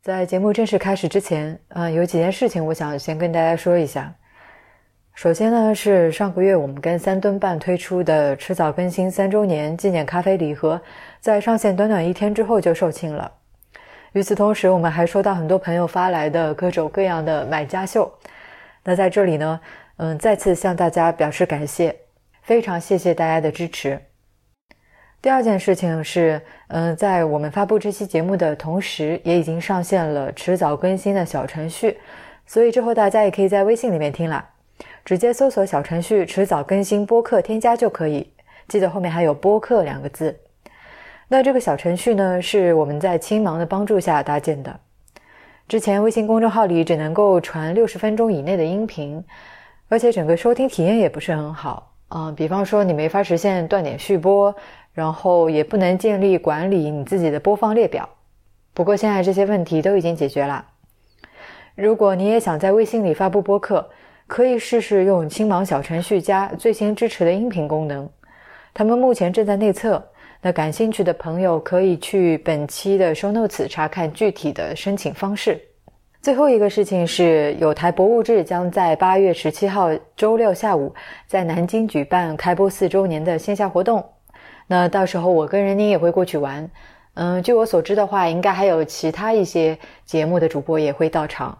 在节目正式开始之前，嗯，有几件事情我想先跟大家说一下。首先呢，是上个月我们跟三吨半推出的迟早更新三周年纪念咖啡礼盒，在上线短短一天之后就售罄了。与此同时，我们还收到很多朋友发来的各种各样的买家秀。那在这里呢，嗯，再次向大家表示感谢，非常谢谢大家的支持。第二件事情是，嗯，在我们发布这期节目的同时，也已经上线了迟早更新的小程序，所以之后大家也可以在微信里面听啦，直接搜索小程序“迟早更新播客”添加就可以，记得后面还有“播客”两个字。那这个小程序呢，是我们在青芒的帮助下搭建的。之前微信公众号里只能够传六十分钟以内的音频，而且整个收听体验也不是很好嗯，比方说你没法实现断点续播。然后也不能建立管理你自己的播放列表。不过现在这些问题都已经解决了。如果你也想在微信里发布播客，可以试试用青芒小程序加最新支持的音频功能。他们目前正在内测，那感兴趣的朋友可以去本期的 show notes 查看具体的申请方式。最后一个事情是，有台博物志将在八月十七号周六下午在南京举办开播四周年的线下活动。那到时候我跟任宁也会过去玩，嗯，据我所知的话，应该还有其他一些节目的主播也会到场。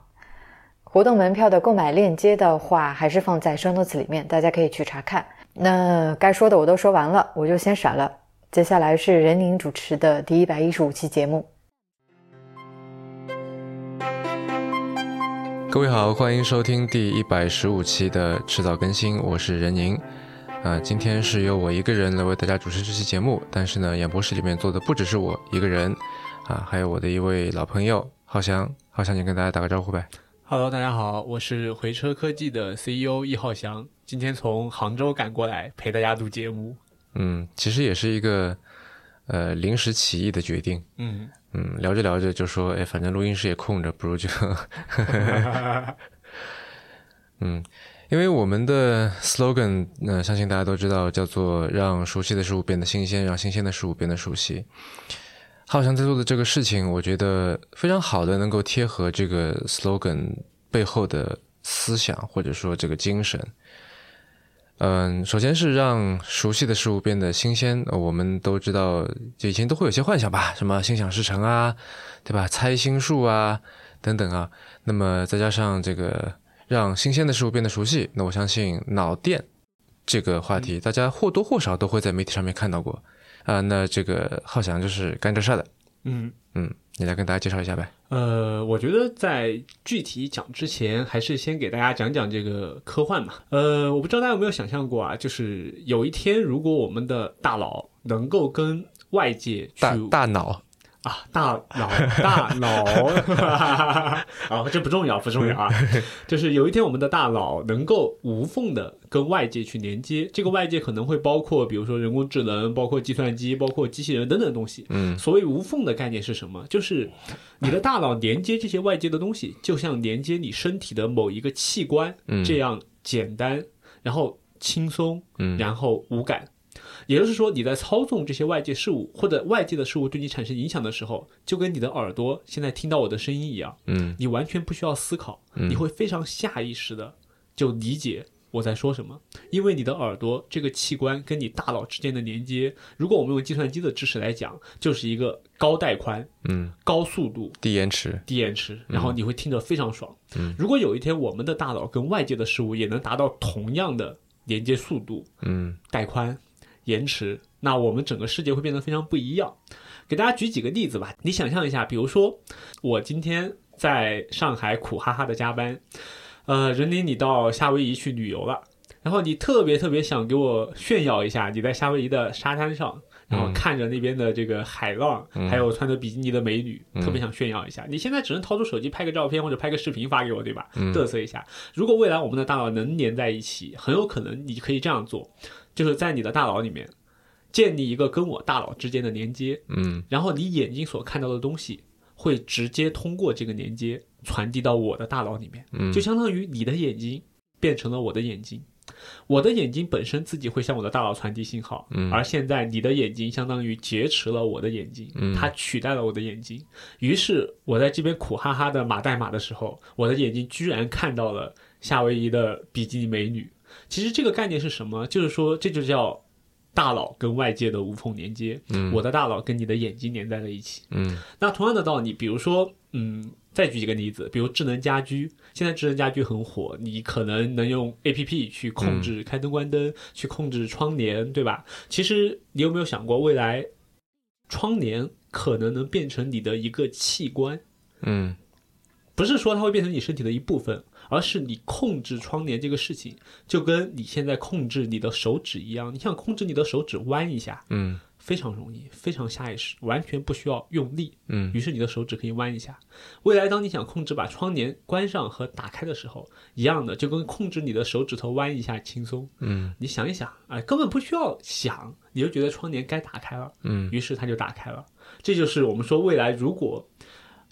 活动门票的购买链接的话，还是放在 shunts 里面，大家可以去查看。那该说的我都说完了，我就先闪了。接下来是任宁主持的第一百一十五期节目。各位好，欢迎收听第一百十五期的迟早更新，我是任宁。啊，今天是由我一个人来为大家主持这期节目，但是呢，演播室里面坐的不只是我一个人，啊，还有我的一位老朋友浩翔，浩翔，你跟大家打个招呼呗。Hello，大家好，我是回车科技的 CEO 易浩翔，今天从杭州赶过来陪大家录节目。嗯，其实也是一个呃临时起意的决定。嗯嗯，聊着聊着就说，哎，反正录音室也空着，不如就 嗯。因为我们的 slogan，那相信大家都知道，叫做“让熟悉的事物变得新鲜，让新鲜的事物变得熟悉”。浩翔在做的这个事情，我觉得非常好的能够贴合这个 slogan 背后的思想，或者说这个精神。嗯，首先是让熟悉的事物变得新鲜。我们都知道，以前都会有些幻想吧，什么心想事成啊，对吧？猜心术啊，等等啊。那么再加上这个。让新鲜的事物变得熟悉，那我相信脑电这个话题，大家或多或少都会在媒体上面看到过啊。那这个浩翔就是干这事的，嗯嗯，你来跟大家介绍一下呗。呃，我觉得在具体讲之前，还是先给大家讲讲这个科幻嘛。呃，我不知道大家有没有想象过啊，就是有一天，如果我们的大脑能够跟外界大大脑。啊，大脑，大脑，啊，这不重要，不重要啊。就是有一天，我们的大脑能够无缝的跟外界去连接，这个外界可能会包括，比如说人工智能，包括计算机，包括机器人等等东西。嗯，所谓无缝的概念是什么？就是你的大脑连接这些外界的东西，就像连接你身体的某一个器官这样简单，然后轻松，嗯，然后无感。也就是说，你在操纵这些外界事物或者外界的事物对你产生影响的时候，就跟你的耳朵现在听到我的声音一样，嗯，你完全不需要思考，你会非常下意识的就理解我在说什么，因为你的耳朵这个器官跟你大脑之间的连接，如果我们用计算机的知识来讲，就是一个高带宽，嗯，高速度，低延迟，低延迟，然后你会听着非常爽。嗯，如果有一天我们的大脑跟外界的事物也能达到同样的连接速度，嗯，带宽。延迟，那我们整个世界会变得非常不一样。给大家举几个例子吧。你想象一下，比如说我今天在上海苦哈哈的加班，呃，任宁你到夏威夷去旅游了，然后你特别特别想给我炫耀一下你在夏威夷的沙滩上，然后看着那边的这个海浪，还有穿着比基尼的美女，特别想炫耀一下。你现在只能掏出手机拍个照片或者拍个视频发给我，对吧？嘚瑟一下。如果未来我们的大脑能连在一起，很有可能你可以这样做。就是在你的大脑里面建立一个跟我大脑之间的连接，嗯，然后你眼睛所看到的东西会直接通过这个连接传递到我的大脑里面，嗯，就相当于你的眼睛变成了我的眼睛，我的眼睛本身自己会向我的大脑传递信号，嗯而现在你的眼睛相当于劫持了我的眼睛，嗯它取代了我的眼睛。于是我在这边苦哈哈的码代码的时候，我的眼睛居然看到了夏威夷的比基尼美女。其实这个概念是什么？就是说这就叫大脑跟外界的无缝连接。嗯我的大脑跟你的眼睛连在了一起。嗯那同样的道理，比如说，嗯，再举几个例子，比如智能家居，现在智能家居很火，你可能能用 A P P 去控制开灯关灯，去控制窗帘，对吧？其实你有没有想过，未来窗帘可能能变成你的一个器官？嗯不是说它会变成你身体的一部分，而是你控制窗帘这个事情，就跟你现在控制你的手指一样。你想控制你的手指弯一下，嗯非常容易，非常下意识，完全不需要用力。嗯于是你的手指可以弯一下。未来当你想控制把窗帘关上和打开的时候，一样的，就跟控制你的手指头弯一下轻松。嗯你想一想，哎，根本不需要想，你就觉得窗帘该打开了，嗯于是它就打开了。这就是我们说未来如果。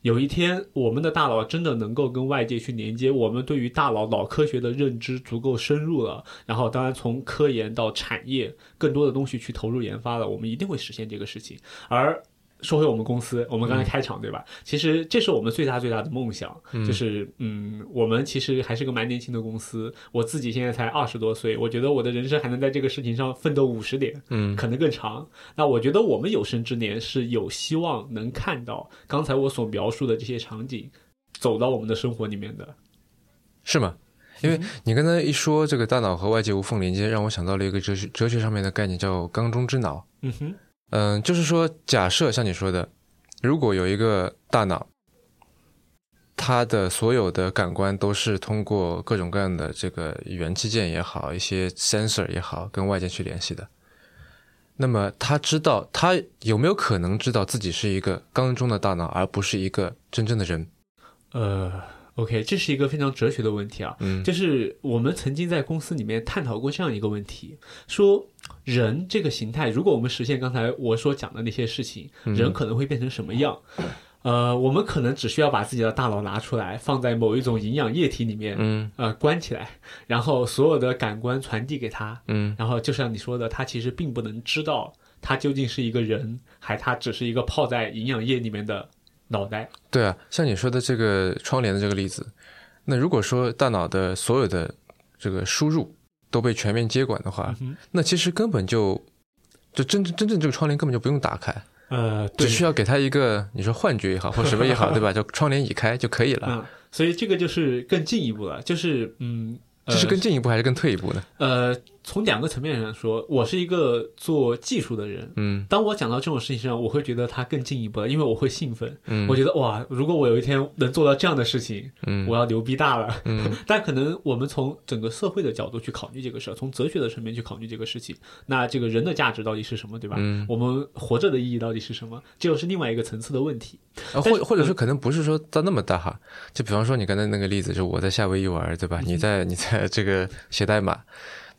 有一天，我们的大脑真的能够跟外界去连接，我们对于大脑脑科学的认知足够深入了，然后当然从科研到产业更多的东西去投入研发了，我们一定会实现这个事情。而说回我们公司，我们刚才开场、对吧？其实这是我们最大最大的梦想，就是嗯，我们其实还是个蛮年轻的公司，我自己现在才二十多岁，我觉得我的人生还能在这个事情上奋斗五十年，嗯可能更长。那我觉得我们有生之年是有希望能看到刚才我所描述的这些场景走到我们的生活里面的。是吗？因为你刚才一说这个大脑和外界无缝连接，让我想到了一个哲学哲学上面的概念，叫缸中之脑。嗯哼，嗯，就是说，假设像你说的，如果有一个大脑，它的所有的感官都是通过各种各样的这个元器件也好，一些 sensor 也好，跟外界去联系的，那么他知道，他有没有可能知道自己是一个缸中的大脑，而不是一个真正的人？呃，OK，这是一个非常哲学的问题啊。嗯就是我们曾经在公司里面探讨过这样一个问题，说人这个形态，如果我们实现刚才我所讲的那些事情，人可能会变成什么样？呃，我们可能只需要把自己的大脑拿出来，放在某一种营养液体里面，嗯呃，关起来，然后所有的感官传递给他，嗯然后就像你说的，他其实并不能知道他究竟是一个人，还他只是一个泡在营养液里面的脑袋。对啊，像你说的这个窗帘的这个例子，那如果说大脑的所有的这个输入都被全面接管的话，嗯那其实根本就就真正真正这个窗帘根本就不用打开，呃，对只，需要给他一个你说幻觉也好或什么也好，对吧？就窗帘已开就可以了。嗯，所以这个就是更进一步了，就是嗯，呃这是更进一步还是更退一步呢？呃，从两个层面上说，我是一个做技术的人。嗯当我讲到这种事情上，我会觉得它更进一步了，因为我会兴奋。嗯我觉得哇，如果我有一天能做到这样的事情，嗯我要牛逼大了。嗯 但可能我们从整个社会的角度去考虑这个事儿，从哲学的层面去考虑这个事情，那这个人的价值到底是什么，对吧？嗯我们活着的意义到底是什么？这又是另外一个层次的问题。啊，或或者说可能不是说到那么大哈，就比方说你刚才那个例子，就我在夏威夷玩，对吧？你在你在这个写代码，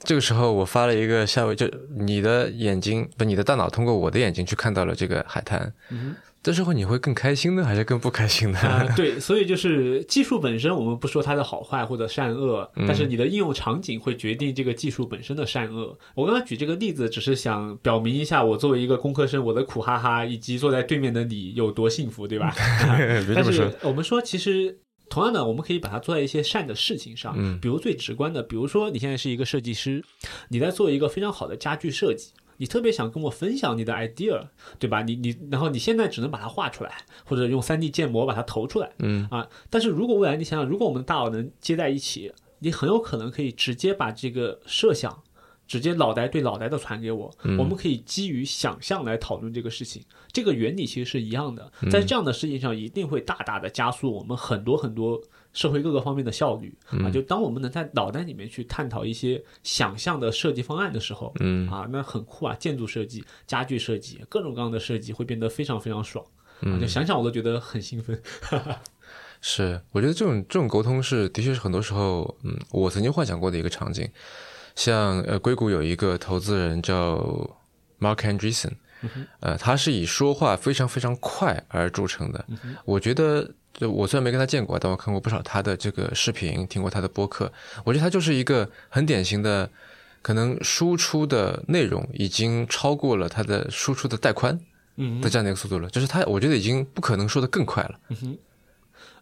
这个时候我发了一个下位，就你的眼睛不，你的大脑通过我的眼睛去看到了这个海滩，嗯这时候你会更开心呢，还是更不开心呢？啊、对，所以就是技术本身，我们不说它的好坏或者善恶，嗯但是你的应用场景会决定这个技术本身的善恶。我刚刚举这个例子，只是想表明一下，我作为一个工科生，我的苦哈哈，以及坐在对面的你有多幸福，对吧？但是，我们说，其实同样的，我们可以把它做在一些善的事情上，嗯比如最直观的，比如说你现在是一个设计师，你在做一个非常好的家具设计。你特别想跟我分享你的 idea，对吧？你你，然后你现在只能把它画出来，或者用 3D 建模把它投出来嗯啊。但是如果未来你想想，如果我们的大脑能接在一起，你很有可能可以直接把这个设想，直接脑袋对脑袋的传给我，嗯我们可以基于想象来讨论这个事情。这个原理其实是一样的，嗯在这样的事情上一定会大大的加速我们很多很多社会各个方面的效率嗯啊。就当我们能在脑袋里面去探讨一些想象的设计方案的时候，嗯啊，那很酷啊！建筑设计、家具设计，各种各样的设计会变得非常非常爽啊！嗯就想想我都觉得很兴奋。是，我觉得这种这种沟通是的确是很多时候，嗯，我曾经幻想过的一个场景。像呃，硅谷有一个投资人叫 Mark Andreessen，呃，他是以说话非常非常快而著称的。我觉得就我虽然没跟他见过，但我看过不少他的这个视频，听过他的播客。我觉得他就是一个很典型的，可能输出的内容已经超过了他的输出的带宽嗯的这样的一个速度了。就是他，我觉得已经不可能说的更快了。嗯哼，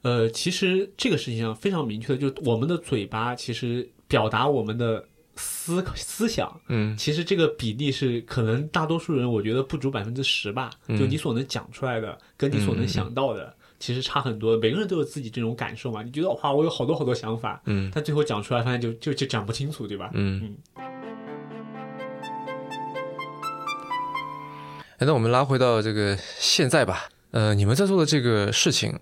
呃，其实这个事情上非常明确的，就是我们的嘴巴其实表达我们的思思想，嗯其实这个比例是可能大多数人我觉得不足百分之十吧。嗯就你所能讲出来的，跟你所能想到的，其实差很多。每个人都有自己这种感受嘛。你觉得哇，我有好多好多想法，嗯但最后讲出来发现就就就讲不清楚，对吧？嗯。哎，那我们拉回到这个现在吧。呃，你们在做的这个事情，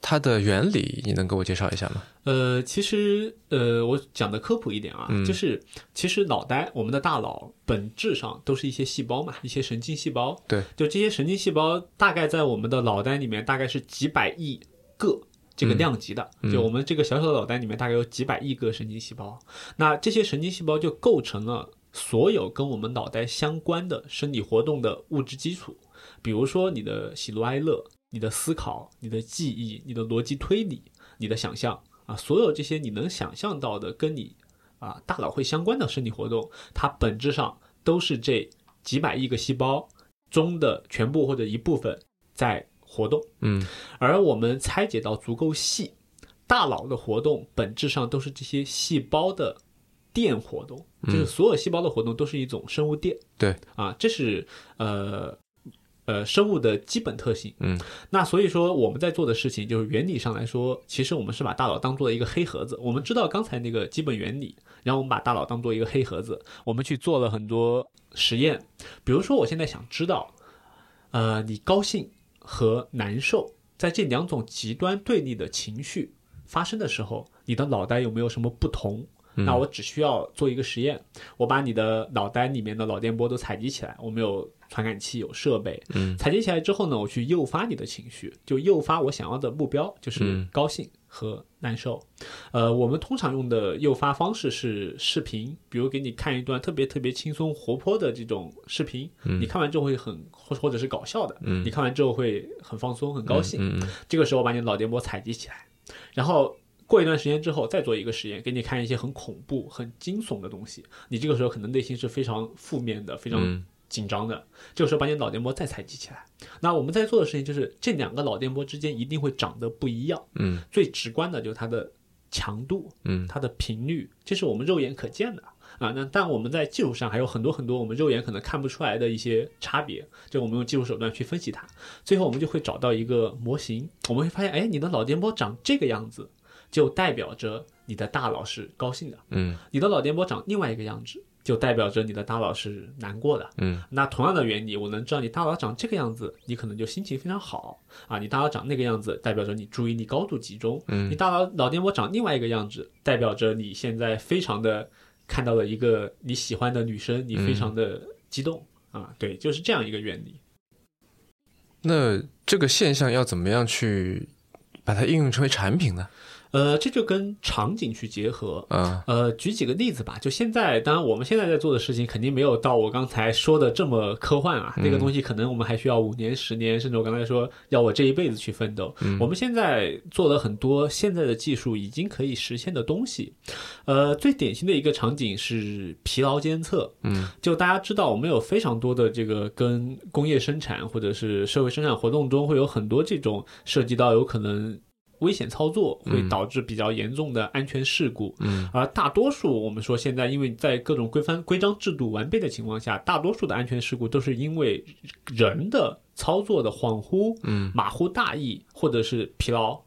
它的原理你能给我介绍一下吗？呃，其实呃，我讲的科普一点啊，嗯就是其实脑袋，我们的大脑本质上都是一些细胞嘛，一些神经细胞。对，就这些神经细胞，大概在我们的脑袋里面大概是几百亿个。这个量级的，嗯就我们这个小小的脑袋里面大概有几百亿个神经细胞，那这些神经细胞就构成了所有跟我们脑袋相关的生理活动的物质基础。比如说你的喜怒哀乐、你的思考、你的记忆、你的逻辑推理、你的想象啊，所有这些你能想象到的跟你啊大脑会相关的生理活动，它本质上都是这几百亿个细胞中的全部或者一部分在活动。嗯而我们拆解到足够细，大脑的活动本质上都是这些细胞的电活动，就是所有细胞的活动都是一种生物电。对啊，这是呃呃生物的基本特性。嗯，那所以说我们在做的事情，就是原理上来说，其实我们是把大脑当做一个黑盒子。我们知道刚才那个基本原理，然后我们把大脑当做一个黑盒子，我们去做了很多实验。比如说，我现在想知道，呃，你高兴和难受，在这两种极端对立的情绪发生的时候，你的脑袋有没有什么不同？那我只需要做一个实验，我把你的脑袋里面的脑电波都采集起来，我们有传感器，有设备，嗯采集起来之后呢，我去诱发你的情绪，就诱发我想要的目标，就是嗯高兴和难受。呃，我们通常用的诱发方式是视频，比如给你看一段特别特别轻松活泼的这种视频，你看完之后会很或或者是搞笑的，嗯你看完之后会很放松、很高兴。这个时候把你的脑电波采集起来，然后过一段时间之后再做一个实验，给你看一些很恐怖、很惊悚的东西。你这个时候可能内心是非常负面的、非常嗯紧张的。这个时候把你脑电波再采集起来。那我们在做的事情就是这两个脑电波之间一定会长得不一样。嗯最直观的就是它的强度，嗯它的频率，这是我们肉眼可见的啊。那但我们在技术上还有很多很多我们肉眼可能看不出来的一些差别，就我们用技术手段去分析它，最后我们就会找到一个模型，我们会发现，哎，你的脑电波长这个样子，就代表着你的大脑是高兴的；嗯你的脑电波长另外一个样子，就代表着你的大脑是难过的。嗯那同样的原理，我能知道你大脑长这个样子，你可能就心情非常好啊；你大脑长那个样子，代表着你注意力高度集中；嗯你大脑脑电波长另外一个样子，代表着你现在非常的看到了一个你喜欢的女生，你非常的激动、啊。对，就是这样一个原理。那这个现象要怎么样去把它应用成为产品呢？呃，这就跟场景去结合。啊呃，举几个例子吧。就现在，当然我们现在在做的事情肯定没有到我刚才说的这么科幻啊。那个东西可能我们还需要五年、十年，甚至我刚才说要我这一辈子去奋斗。我们现在做了很多现在的技术已经可以实现的东西。呃，最典型的一个场景是疲劳监测。嗯，就大家知道，我们有非常多的这个跟工业生产或者是社会生产活动中会有很多这种涉及到有可能。危险操作会导致比较严重的安全事故，嗯，而大多数我们说现在因为在各种规范规章制度完备的情况下，大多数的安全事故都是因为人的操作的恍惚、嗯马虎大意或者是疲劳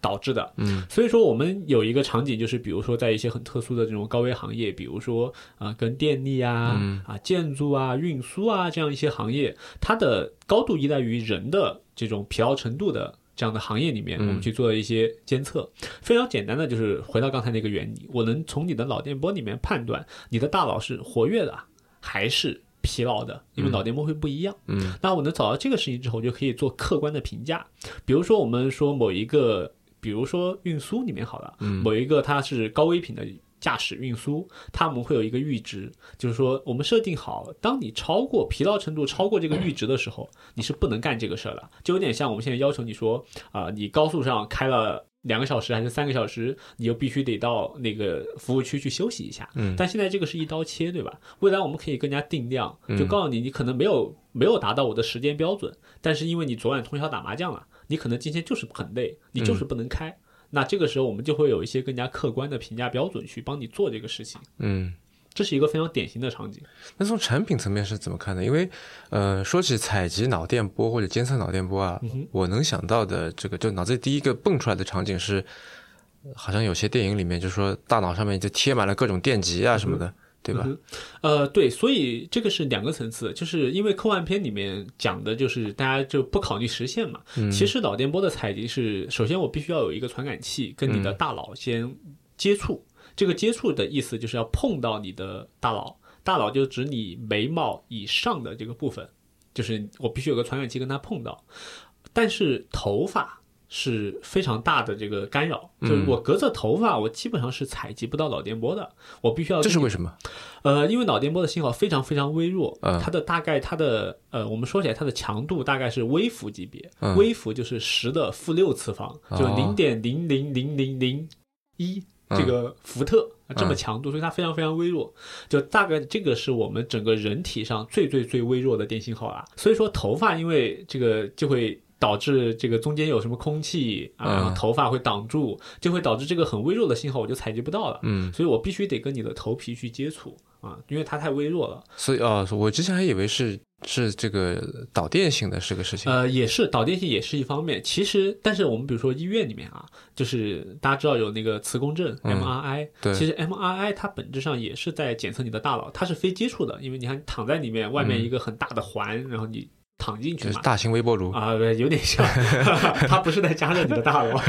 导致的。嗯所以说我们有一个场景，就是比如说在一些很特殊的这种高危行业，比如说啊、跟电力啊、嗯啊建筑啊、运输啊这样一些行业，它的高度依赖于人的这种疲劳程度的。这样的行业里面，我们去做一些监测，非常简单的，就是回到刚才那个原理，我能从你的脑电波里面判断你的大脑是活跃的还是疲劳的，因为脑电波会不一样。嗯。那我能找到这个事情之后，我就可以做客观的评价。比如说，我们说某一个，比如说运输里面好了，嗯。某一个它是高危品的驾驶、运输，他们会有一个阈值，就是说我们设定好，当你超过疲劳程度超过这个阈值的时候，你是不能干这个事儿了，就有点像我们现在要求你说啊、你高速上开了。两个小时还是三个小时，你就必须得到那个服务区去休息一下。嗯但现在这个是一刀切，对吧？未来我们可以更加定量，嗯就告诉你，你可能没有没有达到我的时间标准，但是因为你昨晚通宵打麻将了，你可能今天就是很累，你就是不能开。那这个时候我们就会有一些更加客观的评价标准去帮你做这个事情，嗯。这是一个非常典型的场景。那从产品层面是怎么看的？因为，呃，说起采集脑电波或者监测脑电波啊，我能想到的这个，就脑子里第一个蹦出来的场景是，好像有些电影里面就说大脑上面就贴满了各种电极啊什么的，对吧？呃，对，所以这个是两个层次，就是因为科幻片里面讲的就是大家就不考虑实现嘛。其实脑电波的采集是，首先我必须要有一个传感器跟你的大脑先接触，这个接触的意思就是要碰到你的大脑，大脑就指你眉毛以上的这个部分，就是我必须有个传感器跟它碰到。但是头发是非常大的这个干扰，就是我隔着头发，我基本上是采集不到脑电波的，我必须要这是为什么？呃，因为脑电波的信号非常非常微弱，嗯它的大概它的呃，我们说起来它的强度大概是微伏级别，嗯微伏就是十的负六次方，就哦零点零零零零零一嗯这个伏特、这么强度，所以它非常非常微弱，就大概这个是我们整个人体上最最最微弱的电信号啦。所以说头发因为这个就会。导致这个中间有什么空气啊，嗯然后头发会挡住，就会导致这个很微弱的信号我就采集不到了。嗯，所以我必须得跟你的头皮去接触啊，因为它太微弱了。所以啊、我之前还以为是是这个导电性的是个事情。呃，也是导电性也是一方面。其实，但是我们比如说医院里面啊，就是大家知道有那个磁共振、嗯 MRI，对其实 MRI 它本质上也是在检测你的大脑，它是非接触的，因为你看躺在里面，外面一个很大的环，然后你躺进去嘛。就是大型微波炉，啊，对有点像，它不是在加热你的大脑，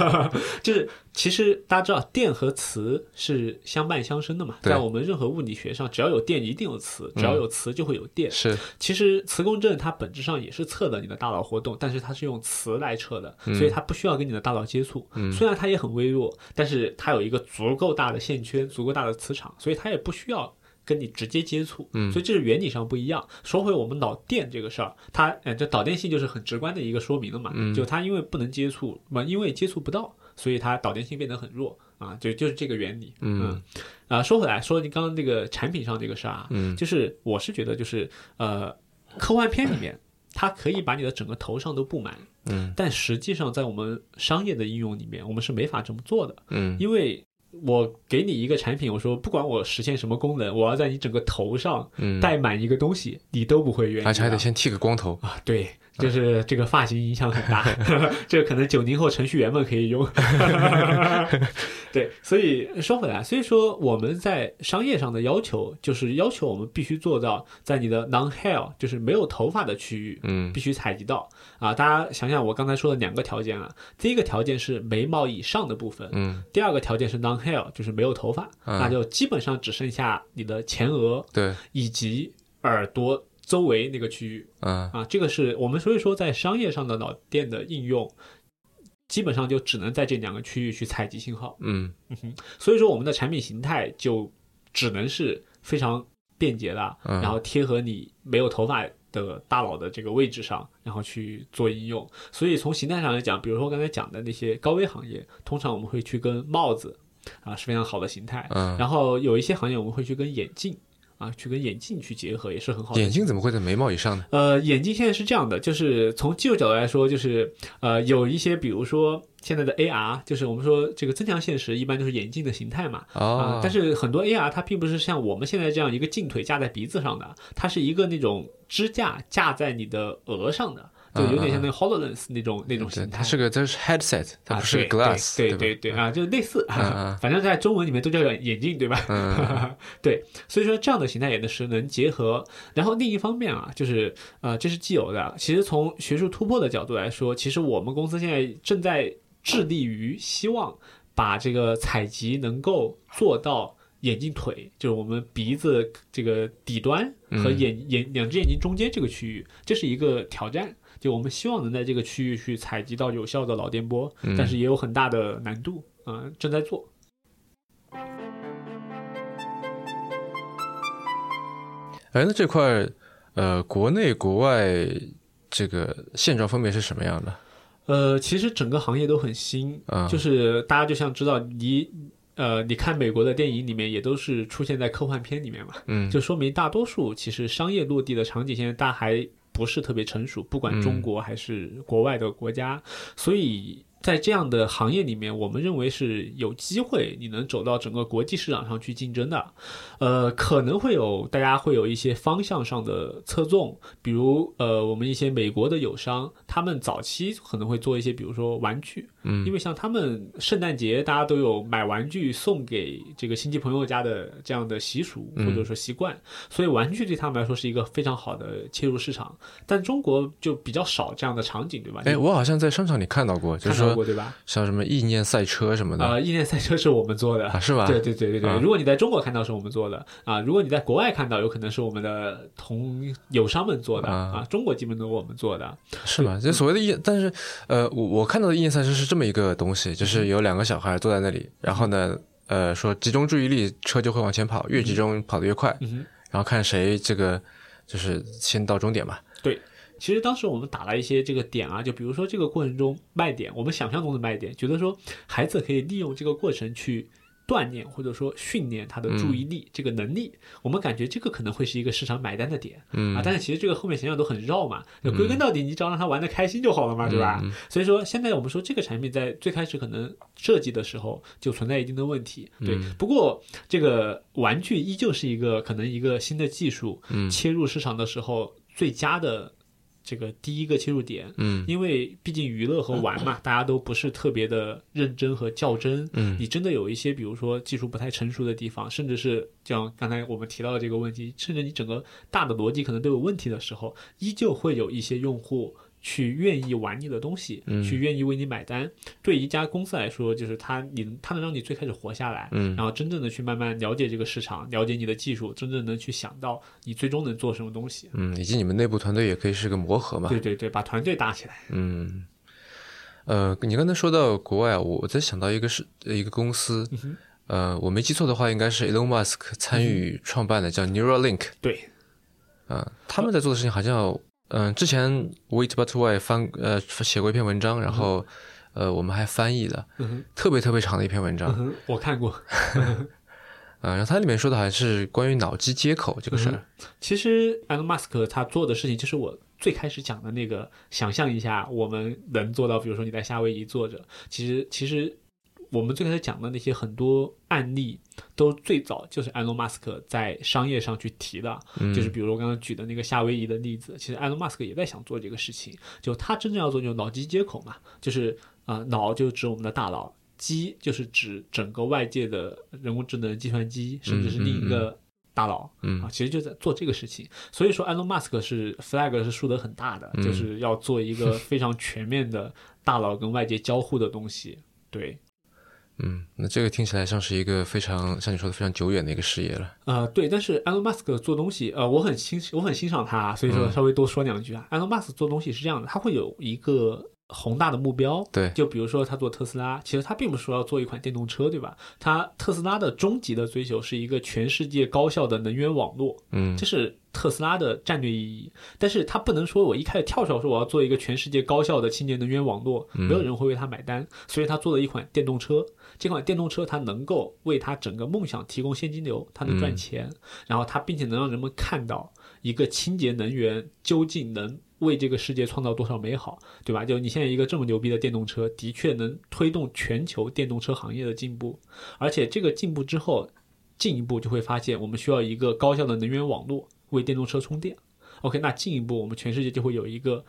就是其实大家知道电和磁是相伴相生的嘛，在我们任何物理学上，只要有电一定有磁，只要有磁就会有电。是。其实磁共振它本质上也是测的你的大脑活动，但是它是用磁来测的，嗯。所以它不需要跟你的大脑接触。虽然它也很微弱，但是它有一个足够大的线圈、足够大的磁场，所以它也不需要。跟你直接接触，嗯。所以这是原理上不一样。说回我们脑电这个事儿，它呃，这导电性就是很直观的一个说明了嘛，嗯。就它因为不能接触，嘛，因为接触不到，所以它导电性变得很弱啊，就就是这个原理。嗯。啊，说回来，说你刚刚这个产品上这个事儿啊，嗯。就是我是觉得就是呃，科幻片里面它可以把你的整个头上都布满，嗯。但实际上在我们商业的应用里面，我们是没法这么做的，嗯。因为我给你一个产品，我说不管我实现什么功能，我要在你整个头上嗯，戴满一个东西，你都不会愿意的，而且还得先剃个光头。啊，对，就是这个发型影响很大，这个可能九零后程序员们可以用。对，所以说回来，所以说我们在商业上的要求，就是要求我们必须做到在你的 non hair，就是没有头发的区域，嗯必须采集到啊。大家想想我刚才说的两个条件啊，第一个条件是眉毛以上的部分，嗯，第二个条件是 non hair，就是没有头发，嗯那就基本上只剩下你的前额对，以及耳朵周围那个区域。嗯啊，这个是我们所以说在商业上的脑电的应用，基本上就只能在这两个区域去采集信号。嗯哼所以说我们的产品形态就只能是非常便捷的，嗯然后贴合你没有头发的大脑的这个位置上，然后去做应用。所以从形态上来讲，比如说我刚才讲的那些高危行业，通常我们会去跟帽子啊是非常好的形态，嗯，然后有一些行业我们会去跟眼镜啊去跟眼镜去结合，也是很好的。眼镜怎么会在眉毛以上呢？呃，眼镜现在是这样的，就是从技术角度来说，就是呃，有一些比如说现在的 AR，就是我们说这个增强现实，一般就是眼镜的形态嘛。啊、哦，但是很多 AR 它并不是像我们现在这样一个镜腿架在鼻子上的，它是一个那种支架架在你的额上的，就有点像那个 Hololens 那种那种，形态。它是个它是 headset，它啊，不是 glass，对吧对对啊，就是类似，反正在中文里面都叫眼镜，对吧？嗯 对，所以说这样的形态也是能结合。然后另一方面啊，就是呃，这是既有的。其实从学术突破的角度来说，其实我们公司现在正在致力于希望把这个采集能够做到。眼镜腿就是我们鼻子这个底端和嗯眼、眼两只眼睛中间这个区域，这是一个挑战。就我们希望能在这个区域去采集到有效的脑电波，但是也有很大的难度啊，正在做。哎，那这块呃，国内国外这个现状分别是什么样的？呃，其实整个行业都很新，就是大家就像知道你呃，你看美国的电影里面也都是出现在科幻片里面嘛，嗯，就说明大多数其实商业落地的场景现在大家还。不是特别成熟，不管中国还是国外的国家，所以。在这样的行业里面，我们认为是有机会你能走到整个国际市场上去竞争的，呃，可能会有大家会有一些方向上的侧重，比如呃，我们一些美国的友商，他们早期可能会做一些，比如说玩具，嗯因为像他们圣诞节大家都有买玩具送给这个亲戚朋友家的这样的习俗嗯或者说习惯，所以玩具对他们来说是一个非常好的切入市场。但中国就比较少这样的场景，对吧？哎，我好像在商场里看到过，就是过对吧？像什么意念赛车什么的呃，意念赛车是我们做的啊，是吧？对对对对对，啊如果你在中国看到是我们做的啊，如果你在国外看到，有可能是我们的同友商们做的啊啊，中国基本都是我们做的。是吗？就所谓的意，但是呃，我我看到的意念赛车是这么一个东西，就是有两个小孩坐在那里，然后呢，呃，说集中注意力，车就会往前跑，越集中跑得越快，嗯。然后看谁这个就是先到终点嘛。其实当时我们打了一些这个点啊，就比如说这个过程中卖点，我们想象中的卖点，觉得说孩子可以利用这个过程去锻炼或者说训练他的注意力、这个能力，我们感觉这个可能会是一个市场买单的点、嗯啊。但是其实这个后面想想都很绕嘛，就归根到底，你只要让他玩的开心就好了嘛，对吧？嗯所以说现在我们说这个产品在最开始可能设计的时候就存在一定的问题，对。嗯不过这个玩具依旧是一个可能一个新的技术，嗯切入市场的时候最佳的这个第一个切入点，嗯因为毕竟娱乐和玩嘛，大家都不是特别的认真和较真。嗯你真的有一些，比如说技术不太成熟的地方，甚至是像刚才我们提到的这个问题，甚至你整个大的逻辑可能都有问题的时候，依旧会有一些用户去愿意玩你的东西，嗯去愿意为你买单。对一家公司来说，就是它你它能让你最开始活下来，嗯然后真正的去慢慢了解这个市场，了解你的技术，真正能去想到你最终能做什么东西。嗯，以及你们内部团队也可以是个磨合嘛。对对对，把团队搭起来。嗯，呃，你刚才说到国外啊，我在想到一个是一个公司，呃，我没记错的话，应该是 Elon Musk 参与创办的，叫 Neuralink。对，啊、他们在做的事情好像，嗯、之前 Wait But Why 翻呃写过一篇文章，然后、呃我们还翻译了，嗯，特别特别长的一篇文章，嗯，我看过。啊、然后它里面说的还是关于脑机接口这个事儿，其实 Elon Musk 他做的事情，就是我最开始讲的那个，想象一下我们能做到，比如说你在夏威夷坐着，其实其实我们最开始讲的那些很多案例，都最早就是 Elon Musk 在商业上去提的，嗯就是比如我刚刚举的那个夏威夷的例子，其实 Elon Musk 也在想做这个事情，就他真正要做就是脑机接口嘛，就是啊、呃脑就指我们的大脑，机就是指整个外界的人工智能计算机，甚至是另一个大脑。嗯啊，其实就在做这个事情。所以说，Elon Musk 是 flag 是竖得很大的，嗯就是要做一个非常全面的大脑跟外界交互的东西。对，嗯，那这个听起来像是一个非常像你说的非常久远的一个事业了，呃，对，但是 Elon Musk 做东西，呃，我很欣我很欣赏他，所以说嗯稍微多说两句啊。Elon Musk 做东西是这样的，他会有一个宏大的目标，对就比如说他做特斯拉，其实他并不是说要做一款电动车，对吧？他特斯拉的终极的追求是一个全世界高效的能源网络，嗯这是特斯拉的战略意义。但是他不能说我一开始跳出来说我要做一个全世界高效的清洁能源网络，没有人会为他买单，所以他做了一款电动车。这款电动车它能够为他整个梦想提供现金流，它能赚钱，然后它并且能让人们看到一个清洁能源究竟能为这个世界创造多少美好，对吧？就你现在一个这么牛逼的电动车，的确能推动全球电动车行业的进步，而且这个进步之后，进一步就会发现我们需要一个高效的能源网络为电动车充电。OK，那进一步我们全世界就会有一个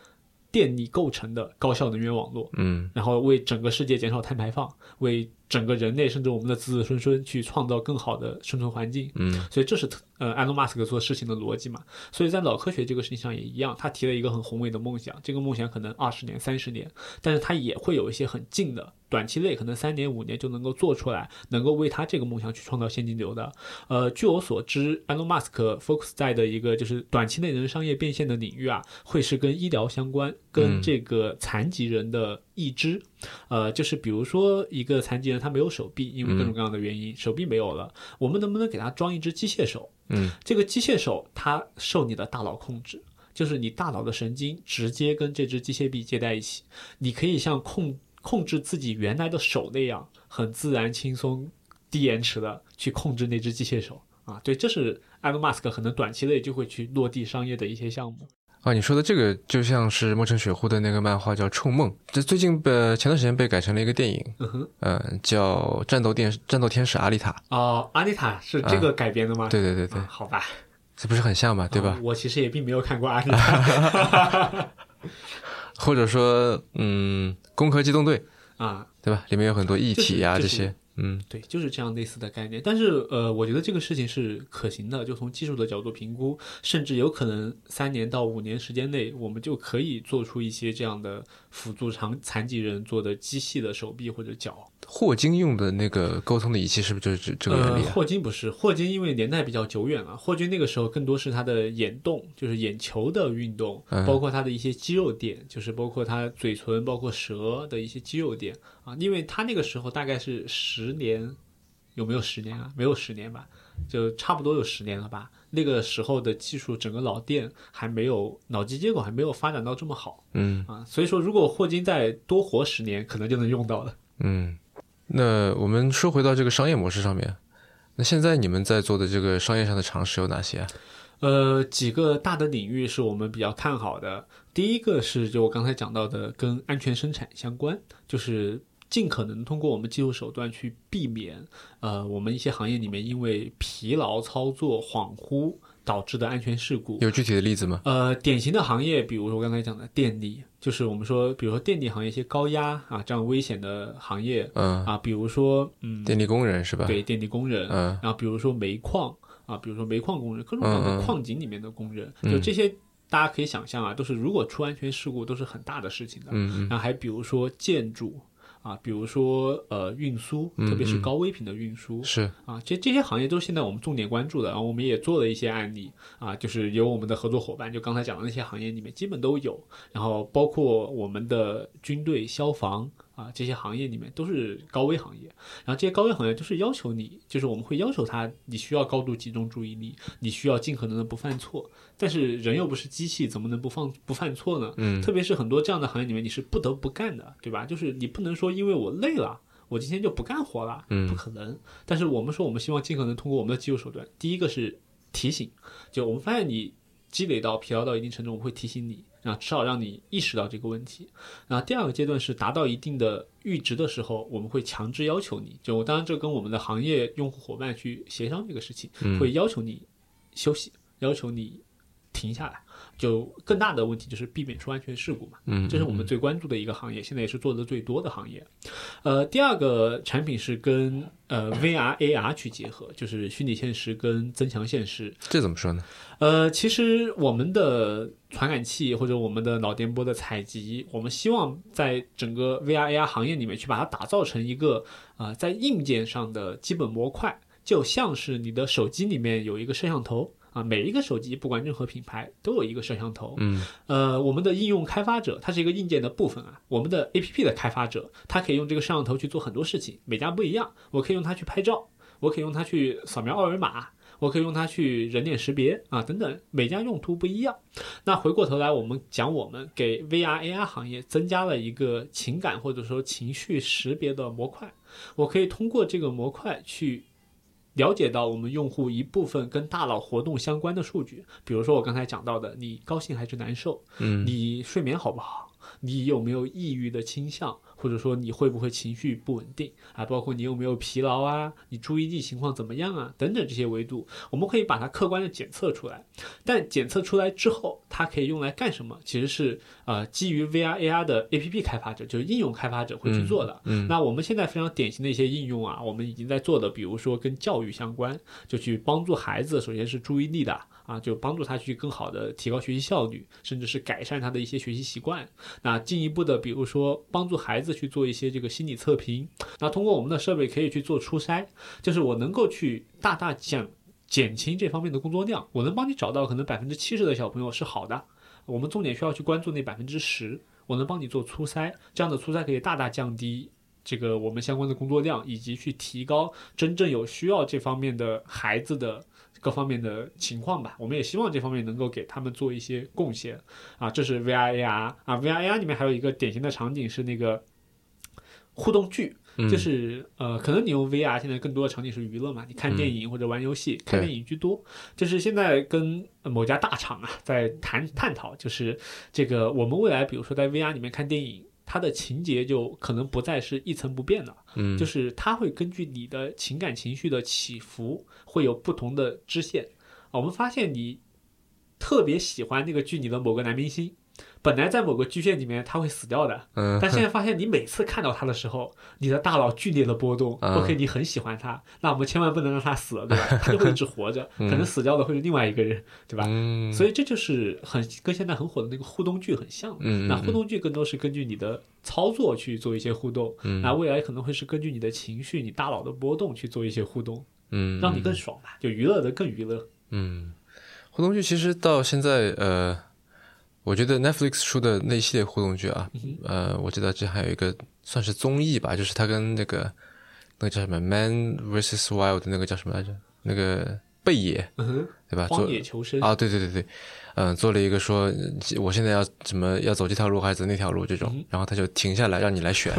电力构成的高效能源网络，嗯然后为整个世界减少碳排放，为整个人类甚至我们的子子孙孙去创造更好的生存环境。嗯所以这是特呃埃隆马斯克做事情的逻辑嘛。所以在脑科学这个事情上也一样，他提了一个很宏伟的梦想，这个梦想可能二十年、三十年，但是他也会有一些很近的短期内可能三年五年就能够做出来，能够为他这个梦想去创造现金流的。呃，据我所知，Elon Musk focus 在的一个就是短期内能商业变现的领域啊，会是跟医疗相关，跟这个残疾人的义肢，呃，就是比如说一个残疾人他没有手臂，因为各种各样的原因，手臂没有了，我们能不能给他装一只机械手？嗯，这个机械手它受你的大脑控制。就是你大脑的神经直接跟这只机械臂接在一起，你可以像控控制自己原来的手那样，很自然、轻松、低延迟的去控制那只机械手啊。对，这是埃隆·马斯克可能短期内就会去落地商业的一些项目啊。你说的这个就像是墨城雪户的那个漫画叫《触梦》，这最近呃前段时间被改成了一个电影，嗯哼，嗯，叫《战斗电战斗天使阿丽塔》。哦，阿丽塔是这个改编的吗？对对对对，好吧。这不是很像吗？对吧？我其实也并没有看过阿丽塔，或者说，嗯，攻壳机动队啊，对吧？里面有很多异体啊，这些，嗯，对，就是这样类似的概念。但是，呃，我觉得这个事情是可行的，就从技术的角度评估，甚至有可能三年到五年时间内，我们就可以做出一些这样的辅助残残疾人做的机器的手臂或者脚。霍金用的那个沟通的仪器是不是就是这这个原理？霍金不是，霍金因为年代比较久远了，霍金那个时候更多是他的眼动，就是眼球的运动，包括他的一些肌肉点，就是包括他嘴唇、包括舌的一些肌肉点啊。因为他那个时候大概是十年，有没有十年啊？没有十年吧，就差不多有十年了吧。那个时候的技术，整个脑电还没有脑机接口还没有发展到这么好，嗯啊，所以说如果霍金再多活十年，可能就能用到了，嗯。那我们说回到这个商业模式上面，那现在你们在做的这个商业上的尝试有哪些？呃，几个大的领域是我们比较看好的。第一个是就我刚才讲到的，跟安全生产相关，就是尽可能通过我们技术手段去避免，呃，我们一些行业里面因为疲劳操作、恍惚。导致的安全事故有具体的例子吗？呃，典型的行业，比如说我刚才讲的电力，就是我们说，比如说电力行业一些高压啊这样危险的行业，嗯啊，比如说嗯，电力工人是吧？对，电力工人，嗯，然后比如说煤矿啊，比如说煤矿工人，各种各样的矿井里面的工人，就这些，大家可以想象啊，都是如果出安全事故都是很大的事情的。嗯然后还比如说建筑。啊，比如说呃运输，特别是高危品的运输，是啊，这这些行业都是现在我们重点关注的，然后我们也做了一些案例啊，就是有我们的合作伙伴，就刚才讲的那些行业里面基本都有，然后包括我们的军队、消防。啊，这些行业里面都是高危行业，然后这些高危行业就是要求你，就是我们会要求他，你需要高度集中注意力，你需要尽可能的不犯错。但是人又不是机器，怎么能不放不犯错呢？嗯，特别是很多这样的行业里面，你是不得不干的，对吧？就是你不能说因为我累了，我今天就不干活了，嗯，不可能。但是我们说，我们希望尽可能通过我们的技术手段，第一个是提醒，就我们发现你积累到疲劳到一定程度，我们会提醒你。啊，至少让你意识到这个问题。然后第二个阶段是达到一定的阈值的时候，我们会强制要求你，就我当然这跟我们的行业用户伙伴去协商这个事情，会要求你休息，要求你停下来。就更大的问题就是避免出安全事故嘛，嗯，这是我们最关注的一个行业，现在也是做的最多的行业。呃，第二个产品是跟呃 VR AR 去结合，就是虚拟现实跟增强现实。这怎么说呢？呃，其实我们的传感器或者我们的脑电波的采集，我们希望在整个 VR AR 行业里面去把它打造成一个啊，在硬件上的基本模块，就像是你的手机里面有一个摄像头。啊，每一个手机不管任何品牌都有一个摄像头。嗯，呃，我们的应用开发者它是一个硬件的部分啊。我们的 APP 的开发者，他可以用这个摄像头去做很多事情，每家不一样。我可以用它去拍照，我可以用它去扫描二维码，我可以用它去人脸识别啊，等等，每家用途不一样。那回过头来，我们讲我们给 VR AR 行业增加了一个情感或者说情绪识别的模块，我可以通过这个模块去。了解到我们用户一部分跟大脑活动相关的数据，比如说我刚才讲到的，你高兴还是难受？嗯，你睡眠好不好？你有没有抑郁的倾向？或者说你会不会情绪不稳定啊？包括你有没有疲劳啊？你注意力情况怎么样啊？等等这些维度，我们可以把它客观的检测出来。但检测出来之后，它可以用来干什么？其实是呃基于 VR AR 的 APP 开发者，就是应用开发者会去做的。嗯，那我们现在非常典型的一些应用啊，我们已经在做的，比如说跟教育相关，就去帮助孩子，首先是注意力的啊，就帮助他去更好的提高学习效率，甚至是改善他的一些学习习惯。那进一步的，比如说帮助孩子。去做一些这个心理测评，那通过我们的设备可以去做初筛，就是我能够去大大降减轻这方面的工作量，我能帮你找到可能百分之七十的小朋友是好的，我们重点需要去关注那百分之十，我能帮你做初筛，这样的初筛可以大大降低。这个我们相关的工作量，以及去提高真正有需要这方面的孩子的各方面的情况吧。我们也希望这方面能够给他们做一些贡献啊。这是 VR AR 啊，VR AR 里面还有一个典型的场景是那个互动剧，就是呃，可能你用 VR 现在更多的场景是娱乐嘛，你看电影或者玩游戏，看电影居多。就是现在跟某家大厂啊在谈探讨，就是这个我们未来比如说在 VR 里面看电影。它的情节就可能不再是一成不变的，嗯，就是它会根据你的情感情绪的起伏，会有不同的支线。啊，我们发现你特别喜欢那个剧里的某个男明星。本来在某个剧线里面他会死掉的，嗯，但现在发现你每次看到他的时候，你的大脑剧烈的波动。OK，你很喜欢他，那我们千万不能让他死了，对吧？他就会一直活着，可能死掉的会是另外一个人，对吧？所以这就是很跟现在很火的那个互动剧很像。嗯，那互动剧更多是根据你的操作去做一些互动，那未来可能会是根据你的情绪、你大脑的波动去做一些互动，嗯，让你更爽吧，就娱乐的更娱乐。嗯，互动剧其实到现在，呃。我觉得 Netflix 出的那一系列互动剧啊，呃，我记得这还有一个算是综艺吧，就是他跟那个那个叫什么《Man vs Wild》那个叫什么来着？那个贝爷，对吧？荒野求生啊，对对对对，嗯，做了一个说我现在要怎么要走这条路还是走那条路这种，然后他就停下来让你来选。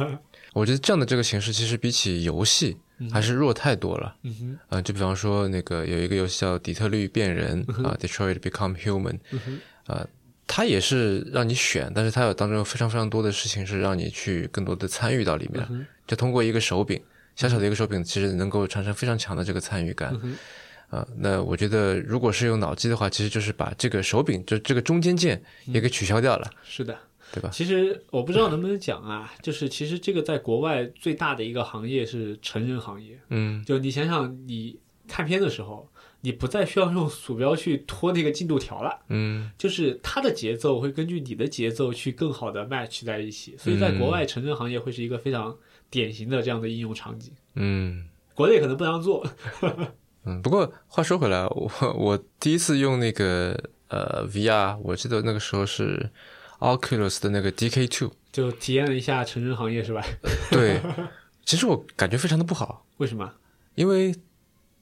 我觉得这样的这个形式其实比起游戏还是弱太多了。嗯哼，就比方说那个有一个游戏叫《底特律变人》啊，《Detroit Become Human》，啊。它也是让你选，但是它有当中非常非常多的事情是让你去更多的参与到里面。就通过一个手柄，小小的一个手柄，其实能够产生非常强的这个参与感。啊，那我觉得如果是用脑机的话，其实就是把这个手柄，就这个中间键也给取消掉了。是的，对吧？其实我不知道能不能讲啊，就是其实这个在国外最大的一个行业是成人行业。嗯，就你想想，你看片的时候。你不再需要用鼠标去拖那个进度条了，嗯，就是它的节奏会根据你的节奏去更好的 match 在一起，所以在国外成人行业会是一个非常典型的这样的应用场景，嗯，国内可能不让做，嗯，不过话说回来，我我第一次用那个呃 VR，我记得那个时候是 Oculus 的那个 DK Two，就体验了一下成人行业是吧？对，其实我感觉非常的不好，为什么？因为。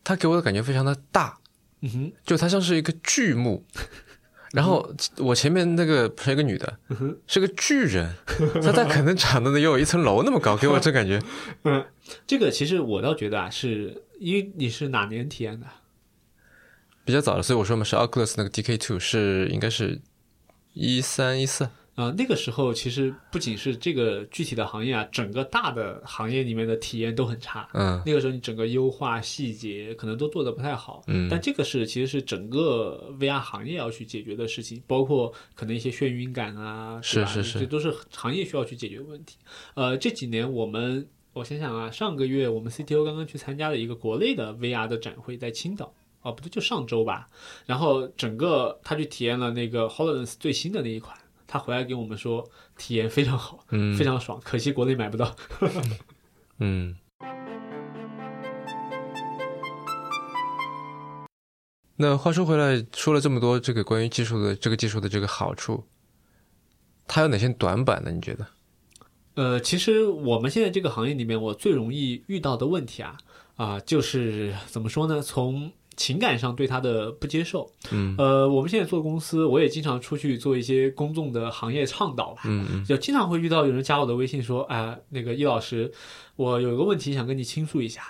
它给我的感觉非常的大，嗯哼，就它像是一个巨幕，然后我前面那个是一个女的，是个巨人，她她可能长得能有一层楼那么高，给我这感觉。嗯，这个其实我倒觉得啊，是因为你是哪年体验的？比较早的，所以我说嘛，是 Oculus 那个 DK Two 是应该是一三一四。呃，那个时候其实不仅是这个具体的行业啊，整个大的行业里面的体验都很差。嗯，那个时候你整个优化细节可能都做的不太好。嗯，但这个是其实是整个 VR 行业要去解决的事情，包括可能一些眩晕感啊，是是是，这都是行业需要去解决的问题。呃，这几年我们我想想啊，上个月我们 CTO 刚刚去参加了一个国内的 VR 的展会，在青岛。哦，不对，就上周吧。然后整个他去体验了那个 Hololens 最新的那一款。他回来给我们说，体验非常好，嗯，非常爽，可惜国内买不到。嗯。那话说回来，说了这么多这个关于技术的这个技术的这个好处，它有哪些短板呢？你觉得？呃，其实我们现在这个行业里面，我最容易遇到的问题啊啊，就是怎么说呢？从情感上对他的不接受，嗯，呃，我们现在做公司，我也经常出去做一些公众的行业倡导吧，嗯嗯，就经常会遇到有人加我的微信说，啊，那个易老师，我有一个问题想跟你倾诉一下，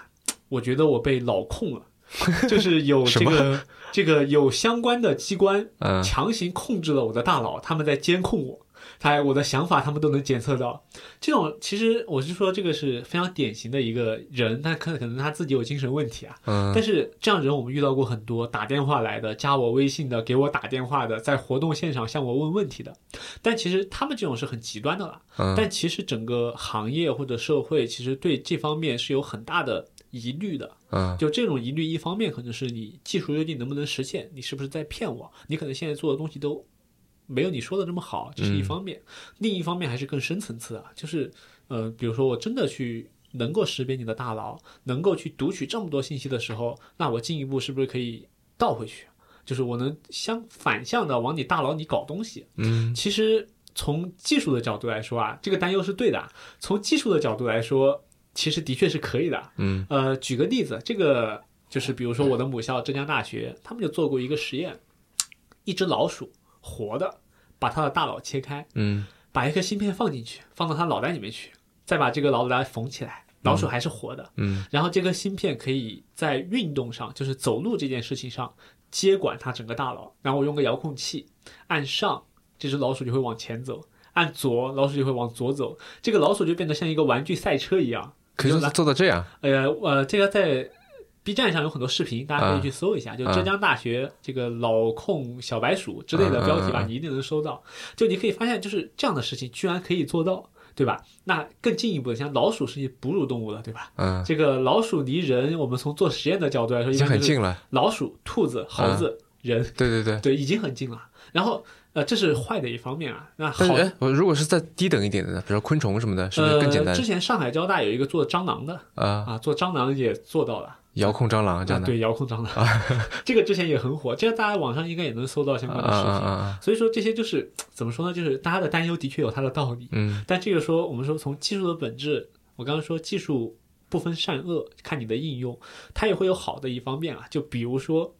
我觉得我被老控了，就是有这个这个有相关的机关强行控制了我的大脑，他们在监控我。他我的想法他们都能检测到，这种其实我是说这个是非常典型的一个人，他可可能他自己有精神问题啊。嗯。但是这样人我们遇到过很多，打电话来的，加我微信的，给我打电话的，在活动现场向我问问题的。但其实他们这种是很极端的了。嗯。但其实整个行业或者社会其实对这方面是有很大的疑虑的。嗯。就这种疑虑，一方面可能是你技术究竟能不能实现，你是不是在骗我？你可能现在做的东西都。没有你说的这么好，这是一方面。另一方面还是更深层次啊，就是呃，比如说我真的去能够识别你的大脑，能够去读取这么多信息的时候，那我进一步是不是可以倒回去？就是我能相反向的往你大脑里搞东西。嗯其实从技术的角度来说啊，这个担忧是对的。从技术的角度来说，其实的确是可以的。嗯呃，举个例子，这个就是比如说我的母校浙江大学，他们就做过一个实验，一只老鼠活的，把它的大脑切开，嗯把一颗芯片放进去，放到它脑袋里面去，再把这个脑袋缝起来，老鼠还是活的。嗯然后这个芯片可以在运动上，就是走路这件事情上接管它整个大脑。然后我用个遥控器按上，这只老鼠就会往前走；按左，老鼠就会往左走。这个老鼠就变得像一个玩具赛车一样。可以做到这样，呃呃，这个在 B 站上有很多视频，大家可以去搜一下，就啊浙江大学这个老控小白鼠之类的标题吧，你一定能搜到。就你可以发现，就是这样的事情居然可以做到，对吧？那更进一步的，像老鼠是一哺乳动物了，对吧？嗯，这个老鼠离人，我们从做实验的角度来说，已经很近了。老鼠、兔子、猴子、人，对对对。对，已经很近了。然后呃，这是坏的一方面啊。那好我如果是再低等一点的呢，比如说昆虫什么的，是不是呃更简单之前上海交大有一个做蟑螂的啊？啊，做蟑螂也做到了。遥控蟑螂这啊，样的，对，遥控蟑螂，这个之前也很火，这个大家网上应该也能搜到相啊关的视频。所以说这些就是怎么说呢？就是大家的担忧的确有它的道理，嗯但这个说我们说从技术的本质，我刚刚说技术不分善恶，看你的应用，它也会有好的一方面啊。就比如说，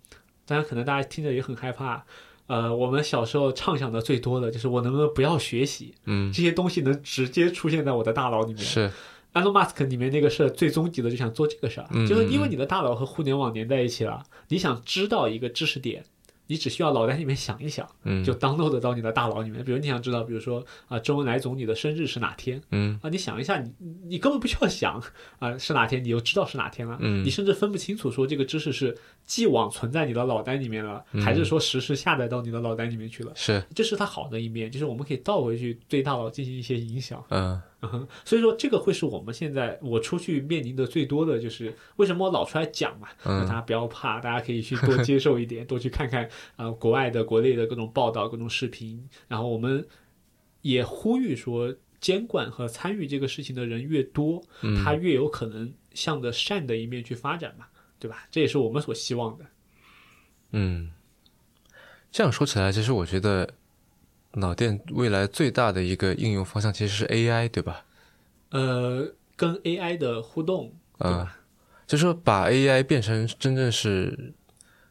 当然可能大家听着也很害怕。呃，我们小时候畅想的最多的就是我能不能不要学习，嗯，这些东西能直接出现在我的大脑里面。是，安东马斯克里面那个事儿最终极的就想做这个事儿，嗯就是因为你的大脑和互联网连在一起了，你想知道一个知识点，你只需要脑袋里面想一想，嗯，就 download 到你的大脑里面。比如你想知道，比如说啊，周恩来总理的生日是哪天嗯啊？你想一下，你你根本不需要想啊是哪天，你就知道是哪天了。嗯你甚至分不清楚说这个知识是既往存在你的脑袋里面了，还是说实时下载到你的脑袋里面去了。是，这是它好的一面，就是我们可以倒回去对大脑进行一些影响。嗯嗯哼，所以说这个会是我们现在我出去面临的最多的就是为什么我老出来讲嘛，那大嗯家不要怕，大家可以去多接受一点，多去看看啊、呃国外的、国内的各种报道、各种视频，然后我们也呼吁说，监管和参与这个事情的人越多，嗯，他越有可能向着善的一面去发展嘛，对吧？这也是我们所希望的。嗯，这样说起来，其实我觉得脑电未来最大的一个应用方向其实是 AI，对吧？呃，跟 AI 的互动，啊嗯？就是说把 AI 变成真正是，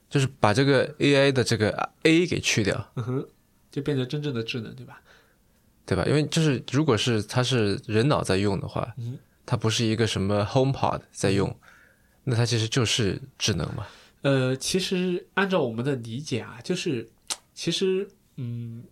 就是把这个 AI 的这个 A 给去掉，嗯哼，就变成真正的智能，对吧？对吧？因为就是如果是它是人脑在用的话，嗯它不是一个什么 HomePod 在用，那它其实就是智能嘛。呃，其实按照我们的理解啊，就是其实嗯，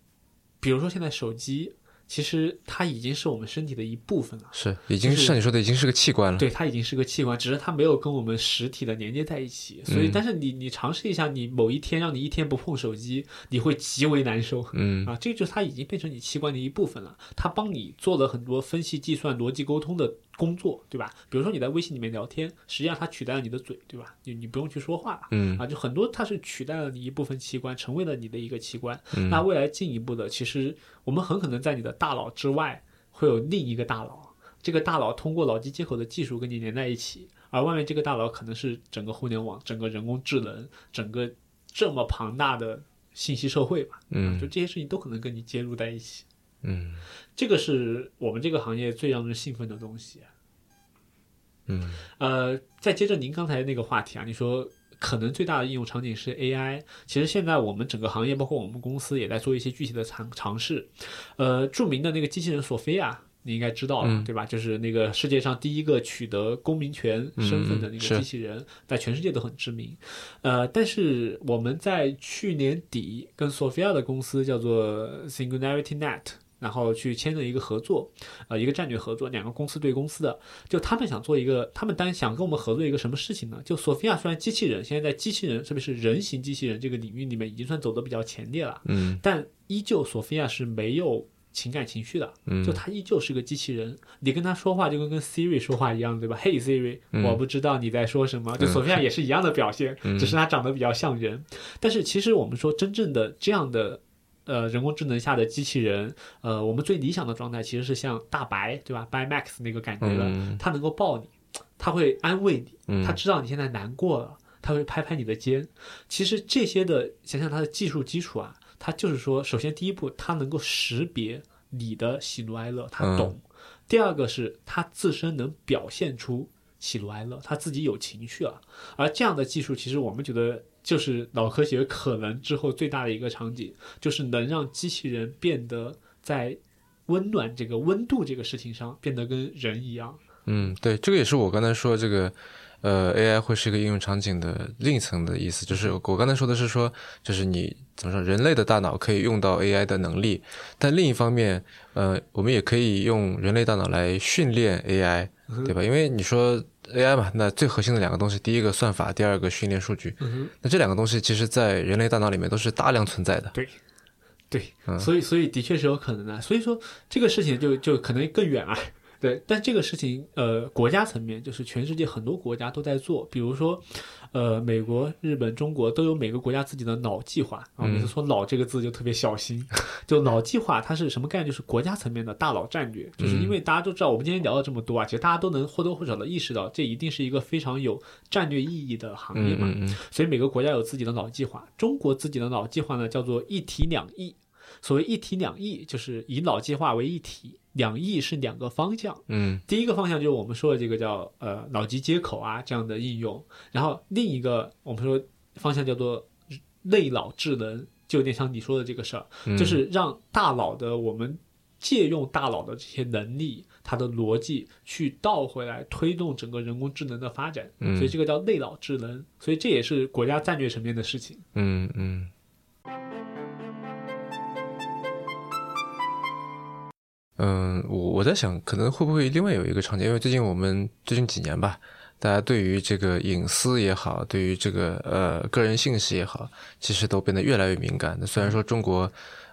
比如说现在手机，其实它已经是我们身体的一部分了。是，已经就是像你说的，已经是个器官了。对，它已经是个器官，只是它没有跟我们实体的连接在一起。所以，嗯但是你你尝试一下，你某一天让你一天不碰手机，你会极为难受。嗯啊，这个就是它已经变成你器官的一部分了。它帮你做了很多分析、计算、逻辑沟通的工作，对吧？比如说你在微信里面聊天，实际上它取代了你的嘴，对吧？你你不用去说话了。嗯啊，就很多它是取代了你一部分器官，成为了你的一个器官。嗯那未来进一步的，其实我们很可能在你的大脑之外会有另一个大脑，这个大脑通过脑机接口的技术跟你连在一起，而外面这个大脑可能是整个互联网、整个人工智能、整个这么庞大的信息社会吧。啊就嗯这些事情都可能跟你接入在一起。嗯这个是我们这个行业最让人兴奋的东西。嗯呃，再接着您刚才那个话题啊，你说可能最大的应用场景是 AI。其实现在我们整个行业，包括我们公司也在做一些具体的尝尝试。呃，著名的那个机器人索菲亚，你应该知道了，嗯对吧？就是那个世界上第一个取得公民权身份的那个机器人，在全世界都很知名。呃，但是我们在去年底跟索菲亚的公司叫做 Singularity Net。然后去签了一个合作，呃，一个战略合作，两个公司对公司的，就他们想做一个，他们单想跟我们合作一个什么事情呢？就索菲亚虽然机器人现在在机器人，特别是人形机器人这个领域里面已经算走的比较前列了，嗯但依旧索菲亚是没有情感情绪的，嗯，就他依旧是个机器人，你跟他说话就跟跟 Siri 说话一样，对吧？Hey Siri，、嗯我不知道你在说什么。就索菲亚也是一样的表现，嗯只是他长得比较像人。但是其实我们说真正的这样的呃人工智能下的机器人，呃，我们最理想的状态其实是像大白，对吧？，By Max 那个感觉的，嗯它能够抱你，它会安慰你，嗯它知道你现在难过了，它会拍拍你的肩。其实这些的，想想它的技术基础啊，它就是说，首先第一步，它能够识别你的喜怒哀乐，它嗯懂；第二个是它自身能表现出喜怒哀乐，它自己有情绪了。而这样的技术，其实我们觉得就是脑科学可能之后最大的一个场景，就是能让机器人变得在温暖这个温度这个事情上变得跟人一样。嗯，对，这个也是我刚才说这个，呃，AI 会是一个应用场景的另一层的意思，就是我刚才说的是说，就是你怎么说，人类的大脑可以用到 AI 的能力，但另一方面，呃，我们也可以用人类大脑来训练 AI，对吧？因为你说 AI 嘛，那最核心的两个东西，第一个算法，第二个训练数据，嗯那这两个东西其实在人类大脑里面都是大量存在的。对，嗯所以所以的确是有可能的。所以说这个事情就就可能更远了。对，但这个事情，呃，国家层面就是全世界很多国家都在做，比如说，呃，美国、日本、中国都有每个国家自己的脑计划啊。每次说“脑”这个字就特别小心，就脑计划它是什么概念？就是国家层面的大脑战略，就是因为大家都知道，我们今天聊了这么多啊，其实大家都能或多或少的意识到，这一定是一个非常有战略意义的行业嘛。嗯嗯所以每个国家有自己的脑计划。中国自己的脑计划呢，叫做一体两翼。所谓一体两翼，就是以脑计划为一体，两翼是两个方向。嗯第一个方向就是我们说的这个叫呃脑机接口啊这样的应用，然后另一个我们说方向叫做内脑智能，就有点像你说的这个事儿，嗯，就是让大脑的我们借用大脑的这些能力，它的逻辑去倒回来推动整个人工智能的发展，嗯所以这个叫内脑智能，所以这也是国家战略层面的事情。嗯嗯。嗯，我我在想，可能会不会另外有一个场景，因为最近我们最近几年吧，大家对于这个隐私也好，对于这个呃个人信息也好，其实都变得越来越敏感。那虽然说中国，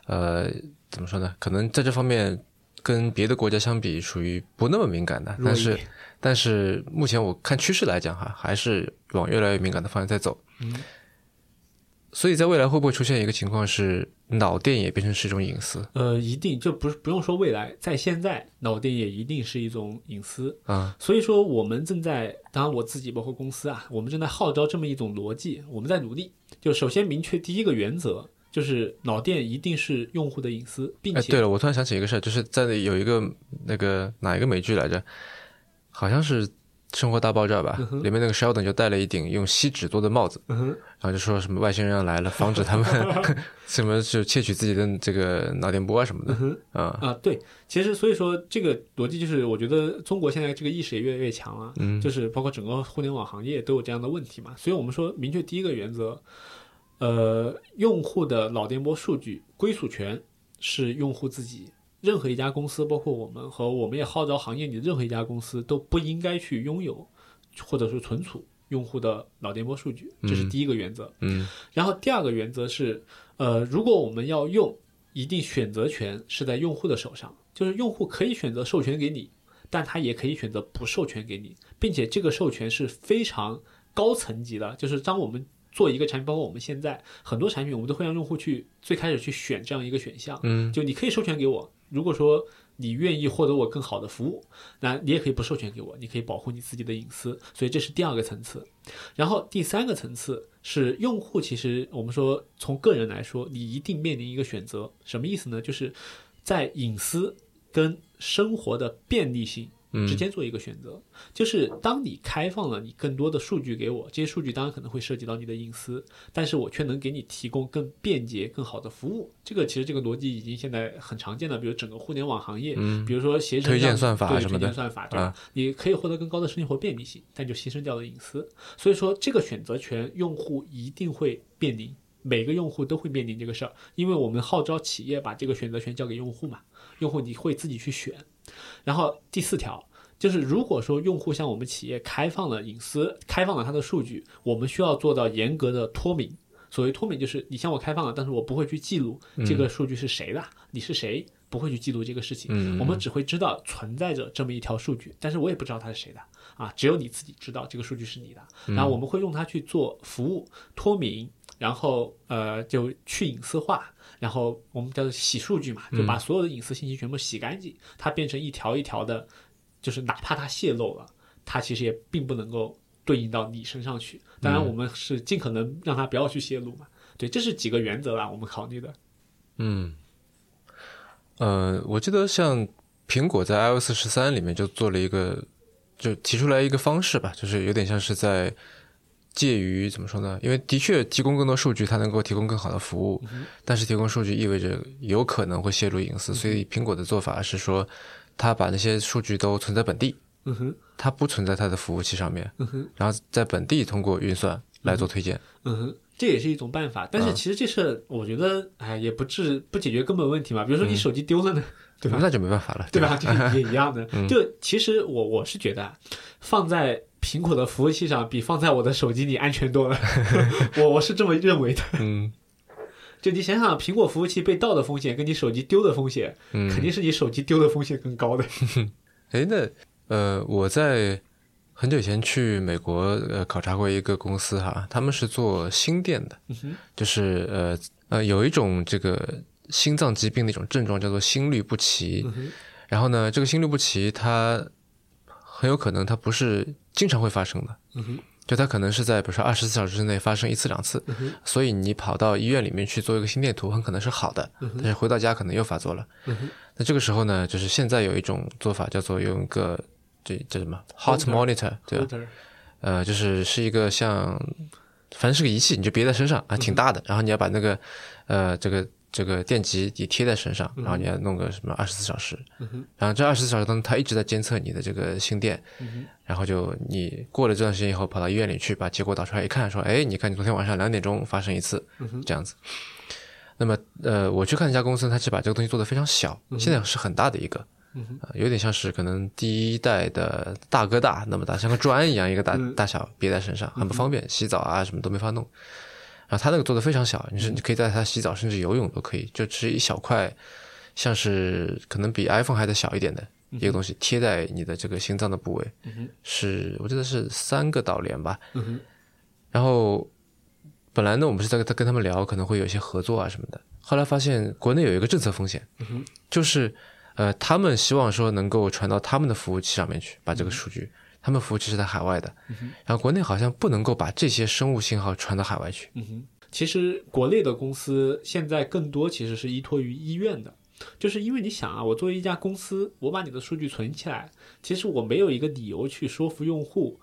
呃，怎么说呢？可能在这方面跟别的国家相比，属于不那么敏感的，但是但是目前我看趋势来讲哈，还是往越来越敏感的方向在走。嗯，所以在未来会不会出现一个情况是脑电也变成是一种隐私呃，一定就不是不用说未来，在现在脑电也一定是一种隐私。啊？所以说，我们正在，当然我自己包括公司啊，我们正在号召这么一种逻辑，我们在努力。就首先明确第一个原则，就是脑电一定是用户的隐私，并哎，且对了，我突然想起一个事儿，就是在有一个那个哪一个美剧来着，好像是《生活大爆炸》吧，里面那个 Sheldon 就戴了一顶用锡纸做的帽子，嗯然后就说什么外星人要来了，防止他们 什么就窃取自己的这个脑电波啊什么的。嗯啊。啊，对，其实所以说这个逻辑就是，我觉得中国现在这个意识也越来越强了，嗯。就是包括整个互联网行业都有这样的问题嘛，所以我们说明确第一个原则，呃，用户的脑电波数据归属权是用户自己。任何一家公司，包括我们和我们也号召行业里的任何一家公司都不应该去拥有或者是存储用户的脑电波数据，这是嗯第一个原则。嗯。然后第二个原则是，呃，如果我们要用，一定选择权是在用户的手上，就是用户可以选择授权给你，但他也可以选择不授权给你，并且这个授权是非常高层级的，就是当我们做一个产品，包括我们现在很多产品，我们都会让用户去最开始去选这样一个选项，嗯。就你可以授权给我，如果说你愿意获得我更好的服务，那你也可以不授权给我，你可以保护你自己的隐私，所以这是第二个层次。然后第三个层次是用户，其实我们说从个人来说，你一定面临一个选择，什么意思呢？就是在隐私跟生活的便利性之间做一个选择。就是当你开放了你更多的数据给我，这些数据当然可能会涉及到你的隐私，但是我却能给你提供更便捷、更好的服务。这个其实这个逻辑已经现在很常见了，比如整个互联网行业，嗯比如说携程让推荐算法对什么的推荐算法，对吧？啊你可以获得更高的生活便利性，但就牺牲掉了隐私。所以说，这个选择权用户一定会面临，每个用户都会面临这个事儿，因为我们号召企业把这个选择权交给用户嘛，用户你会自己去选。然后第四条就是，如果说用户向我们企业开放了隐私，开放了他的数据，我们需要做到严格的脱敏。所谓脱敏，就是你向我开放了，但是我不会去记录这个数据是谁的，你是谁，不会去记录这个事情，嗯。我们只会知道存在着这么一条数据，但是我也不知道它是谁的。啊，只有你自己知道这个数据是你的，然后我们会用它去做服务脱敏，然后呃就去隐私化，然后我们叫做洗数据嘛，就把所有的隐私信息全部洗干净，它变成一条一条的，就是哪怕它泄露了，它其实也并不能够对应到你身上去。当然，我们是尽可能让它不要去泄露嘛。对，这是几个原则啦，我们考虑的。嗯，呃，我记得像苹果在 iOS 十三里面就做了一个，就提出来一个方式吧，就是有点像是在介于怎么说呢？因为的确提供更多数据，它能够提供更好的服务，但是提供数据意味着有可能会泄露隐私，所以苹果的做法是说，它把那些数据都存在本地，嗯哼，它不存在它的服务器上面，嗯哼，然后在本地通过运算来做推荐。嗯哼，这也是一种办法。但是其实这事，我觉得，哎，也不治不解决根本问题嘛。比如说你手机丢了呢，对吧？那就没办法了，对吧？也一样的。就其实我我是觉得啊，放在苹果的服务器上比放在我的手机里安全多了。我我是这么认为的。嗯就你想想，苹果服务器被盗的风险跟你手机丢的风险，嗯，肯定是你手机丢的风险更高的。诶，那呃，我在很久以前去美国呃考察过一个公司哈，他们是做心电的，嗯就是呃呃有一种这个心脏疾病的一种症状叫做心律不齐，嗯然后呢，这个心律不齐它很有可能它不是经常会发生的，嗯哼就它可能是在比如说二十四小时之内发生一次两次，所以你跑到医院里面去做一个心电图，很可能是好的，但是回到家可能又发作了。那这个时候呢，就是现在有一种做法叫做用一个这叫什么 heart Holter monitor，对吧？呃，就是是一个像，反正是个仪器，你就别在身上啊，挺大的。然后你要把那个呃这个这个电极也贴在身上，然后你要弄个什么二十四小时，然后这二十四小时当中，它一直在监测你的这个心电，然后就你过了这段时间以后，跑到医院里去，把结果导出来一看，说，哎，你看你昨天晚上两点钟发生一次，这样子。那么呃，我去看一家公司，它是把这个东西做得非常小，现在是很大的一个。呃有点像是可能第一代的大哥大那么大，像个砖一样，一个大大小别在身上，很不方便，洗澡啊什么都没法弄。然后它那个做的非常小，你是你可以在它洗澡甚至游泳都可以，就只是一小块，像是可能比 iPhone 还得小一点的一个东西贴在你的这个心脏的部位，是我记得是三个导联吧。然后本来呢，我们是在跟跟他们聊，可能会有一些合作啊什么的。后来发现国内有一个政策风险，就是呃，他们希望说能够传到他们的服务器上面去，把这个数据。他们服务器是在海外的，然后国内好像不能够把这些生物信号传到海外去。嗯哼，其实国内的公司现在更多其实是依托于医院的，就是因为你想啊，我作为一家公司，我把你的数据存起来，其实我没有一个理由去说服用户，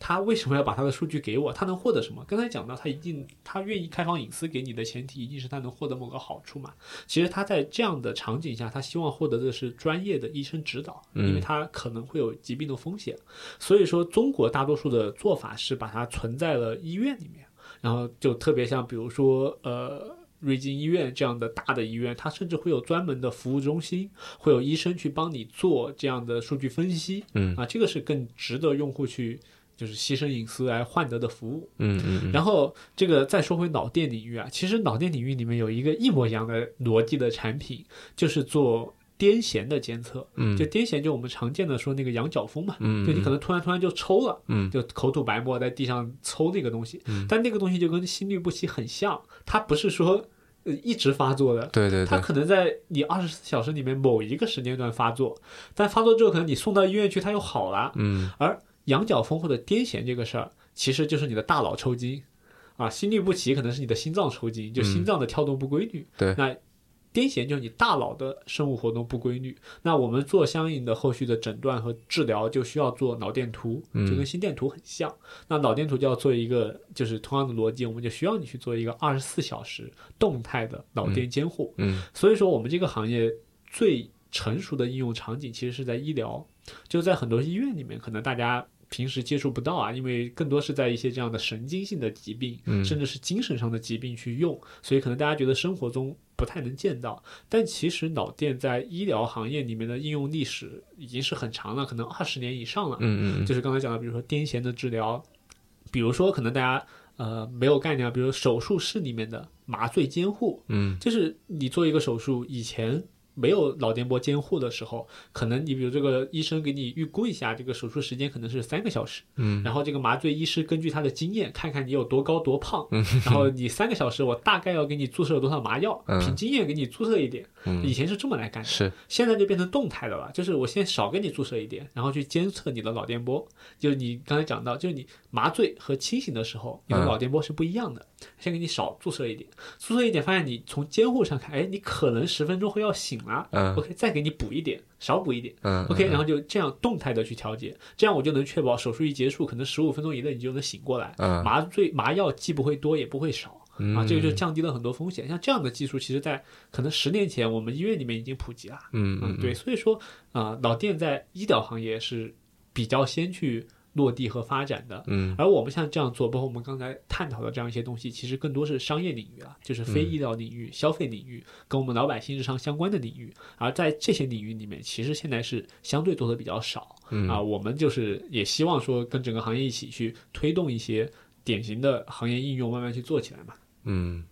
他为什么要把他的数据给我？他能获得什么？刚才讲到，他一定他愿意开放隐私给你的前提，一定是他能获得某个好处嘛。其实他在这样的场景下，他希望获得的是专业的医生指导，因为他可能会有疾病的风险。所以说，中国大多数的做法是把它存在了医院里面，然后就特别像比如说呃。瑞金医院这样的大的医院，它甚至会有专门的服务中心，会有医生去帮你做这样的数据分析。嗯啊，这个是更值得用户去就是牺牲隐私来换得的服务。嗯嗯嗯然后这个再说回脑电领域啊，其实脑电领域里面有一个一模一样的逻辑的产品，就是做癫痫的监测。嗯就癫痫，就我们常见的说那个羊角风嘛，嗯就你可能突然突然就抽了，嗯就口吐白沫在地上抽那个东西，但那个东西就跟心律不齐很像，它不是说呃一直发作的，对对对，它可能在你二十四小时里面某一个时间段发作，但发作之后可能你送到医院去，它又好了。嗯而羊角风或者癫痫这个事儿，其实就是你的大脑抽筋啊，心律不齐可能是你的心脏抽筋，就心脏的跳动不规律。嗯对那癫痫就是你大脑的生物活动不规律。那我们做相应的后续的诊断和治疗，就需要做脑电图，嗯就跟心电图很像。那脑电图就要做一个，就是同样的逻辑，我们就需要你去做一个二十四小时动态的脑电监护。嗯所以说，我们这个行业最成熟的应用场景其实是在医疗，就在很多医院里面，可能大家平时接触不到啊，因为更多是在一些这样的神经性的疾病，嗯甚至是精神上的疾病去用，所以可能大家觉得生活中不太能见到。但其实脑电在医疗行业里面的应用历史已经是很长了，可能二十年以上了。嗯嗯就是刚才讲的，比如说癫痫的治疗，比如说可能大家呃没有概念啊，比如手术室里面的麻醉监护，嗯就是你做一个手术以前，没有脑电波监护的时候，可能你比如这个医生给你预估一下，这个手术时间可能是三个小时，嗯。然后这个麻醉医师根据他的经验，看看你有多高多胖，然后你三个小时我大概要给你注射多少麻药，嗯。凭经验给你注射一点。嗯。以前是这么来干的，是。现在就变成动态的了，就是我先少给你注射一点，然后去监测你的脑电波。就是你刚才讲到，就是你麻醉和清醒的时候，你的嗯。脑电波是不一样的。先给你少注射一点，注射一点，发现你从监护上看，哎，你可能十分钟后要醒了。嗯 OK，再给你补一点，少补一点。嗯 OK，然后后就这样动态的去调节，这样我就能确保手术一结束，可能十五分钟以内你就能醒过来。嗯麻醉麻药既不会多也不会少。啊，这个就嗯降低了很多风险。像这样的技术，其实在可能十年前我们医院里面已经普及了。嗯嗯，对，所以说啊、脑电在医疗行业是比较先去落地和发展的。嗯而我们像这样做，包括我们刚才探讨的这样一些东西，其实更多是商业领域啊，就是非嗯医疗领域、消费领域，跟我们老百姓日常相关的领域。而在这些领域里面，其实现在是相对做的比较少。嗯啊，我们就是也希望说跟整个行业一起去推动一些典型的行业应用，慢慢去做起来嘛。嗯。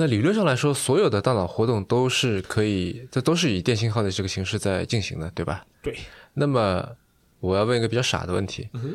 那理论上来说，所有的大脑活动都是可以，这都是以电信号的这个形式在进行的，对吧？对。那么，我要问一个比较傻的问题：嗯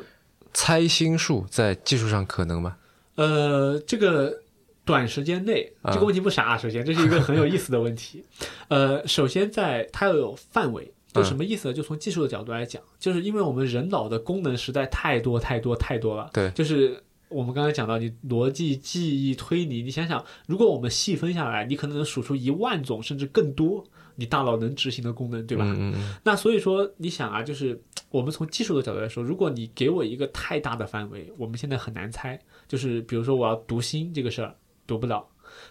猜心术在技术上可能吗？呃，这个短时间内，啊这个问题不傻、啊。首先，这是一个很有意思的问题。呃，首先在它要有范围，就什么意思呢？就从技术的角度来讲，就是因为我们人脑的功能实在太多太多太多了。对就是。我们刚才讲到，你逻辑、记忆、推理，你想想，如果我们细分下来，你可能能数出一万种甚至更多你大脑能执行的功能，对吧？嗯嗯嗯那所以说，你想啊，就是我们从技术的角度来说，如果你给我一个太大的范围，我们现在很难猜。就是比如说我要读心这个事儿，读不了。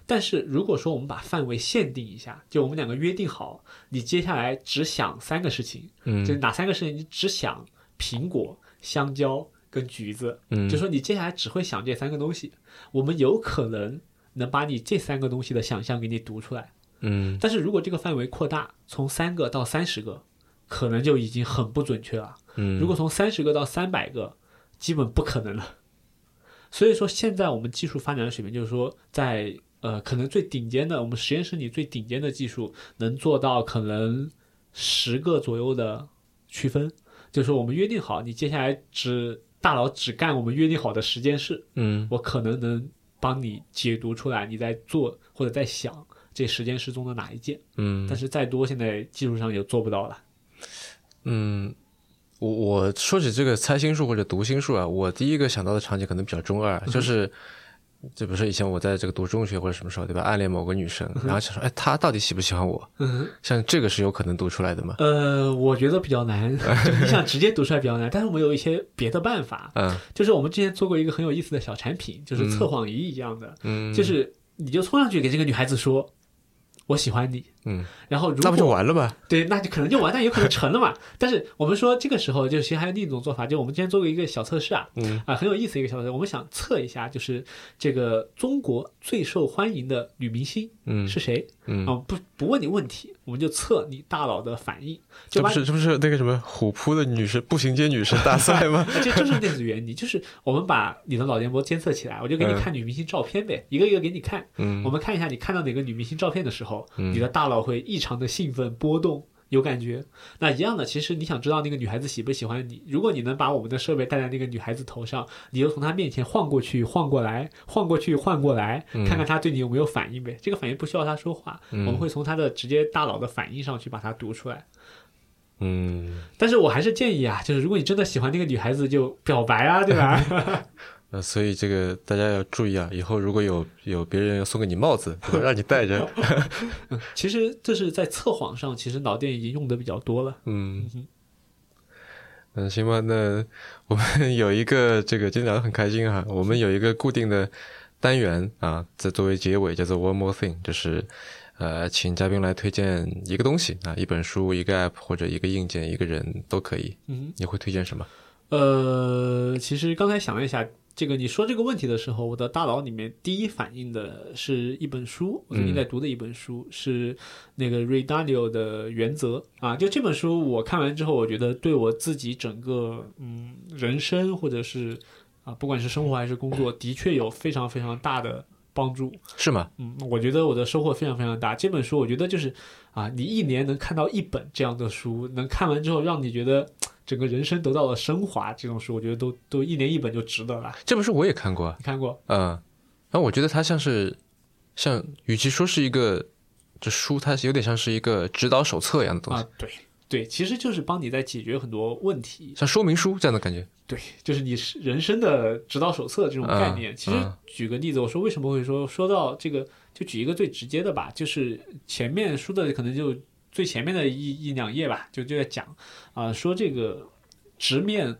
但是如果说我们把范围限定一下，就我们两个约定好，你接下来只想三个事情，嗯就是哪三个事情？你只想苹果、香蕉跟橘子，嗯，就说你接下来只会想这三个东西，我们有可能能把你这三个东西的想象给你读出来。嗯但是如果这个范围扩大，从三个到三十个，可能就已经很不准确了。嗯，如果从三十个到三百个，基本不可能了。所以说，现在我们技术发展的水平，就是说在，呃可能最顶尖的，我们实验室里最顶尖的技术，能做到可能十个左右的区分。就是说我们约定好，你接下来只大佬只干我们约定好的十件事，嗯我可能能帮你解读出来你在做或者在想这十件事中的哪一件。嗯但是再多，现在技术上也做不到了。嗯，我我说起这个猜心术或者读心术啊，我第一个想到的场景可能比较中二，就是。就比如说以前我在这个读中学或者什么时候，对吧？暗恋某个女生，然后想说，哎，她到底喜不喜欢我？嗯，像这个是有可能读出来的吗？呃，我觉得比较难，就你想直接读出来比较难。但是我们有一些别的办法，嗯就是我们之前做过一个很有意思的小产品，就是测谎仪一样的，嗯，就是你就冲上去给这个女孩子说。我喜欢你，嗯，然后如那不就完了吗？对，那就可能就完，但有可能成了嘛。但是我们说这个时候，就其实还有另一种做法，就我们之前做过一个小测试啊，嗯啊，很有意思一个小测试，我们想测一下，就是这个中国最受欢迎的女明星嗯是谁？嗯，啊，不不问你问题，我们就测你大脑的反应，就把这不是这不是那个什么虎扑的女神步行街女神大赛吗？这就是电子原理，就是我们把你的脑电波监测起来，我就给你看女明星照片呗，一个一个给你看。嗯我们看一下你看到哪个女明星照片的时候，嗯你的大脑会异常的兴奋波动。有感觉，那一样的，其实你想知道那个女孩子喜不喜欢你，如果你能把我们的设备戴在那个女孩子头上，你就从她面前晃过去、晃过来、晃过去、晃过来，嗯看看她对你有没有反应呗。这个反应不需要她说话，嗯我们会从她的直接大脑的反应上去把它读出来。嗯，但是我还是建议啊，就是如果你真的喜欢那个女孩子，就表白啊，对吧？呃，所以这个大家要注意啊，以后如果有有别人要送给你帽子，对吧让你戴着，其实这是在测谎上，其实脑电已经用的比较多了。嗯。嗯，行吧，那我们 有一个这个今天聊得很开心哈，我们有一个固定的单元啊，在作为结尾叫做 One More Thing，就是呃，请嘉宾来推荐一个东西啊，一本书、一个 App 或者一个硬件、一个人都可以。嗯，你会推荐什么？呃，其实刚才想了一下，这个你说这个问题的时候，我的大脑里面第一反应的是一本书，我最近在读的一本书、是那个 Ray Dalio 的《原则》啊。就这本书我看完之后，我觉得对我自己整个嗯人生或者是啊不管是生活还是工作，的确有非常非常大的帮助。是吗？嗯，我觉得我的收获非常非常大。这本书我觉得就是啊，你一年能看到一本这样的书，能看完之后让你觉得整个人生得到了升华，这种书我觉得都都一年一本就值得了。这本书我也看过，你看过？嗯，然后我觉得它像是像，与其说是一个这书，它有点像是一个指导手册一样的东西，啊，对对，其实就是帮你在解决很多问题。像说明书这样的感觉。对，就是你是人生的指导手册这种概念。嗯其实嗯举个例子，我说为什么会说说到这个，就举一个最直接的吧，就是前面书的可能就最前面的一一两页吧，就就在讲啊、说这个直面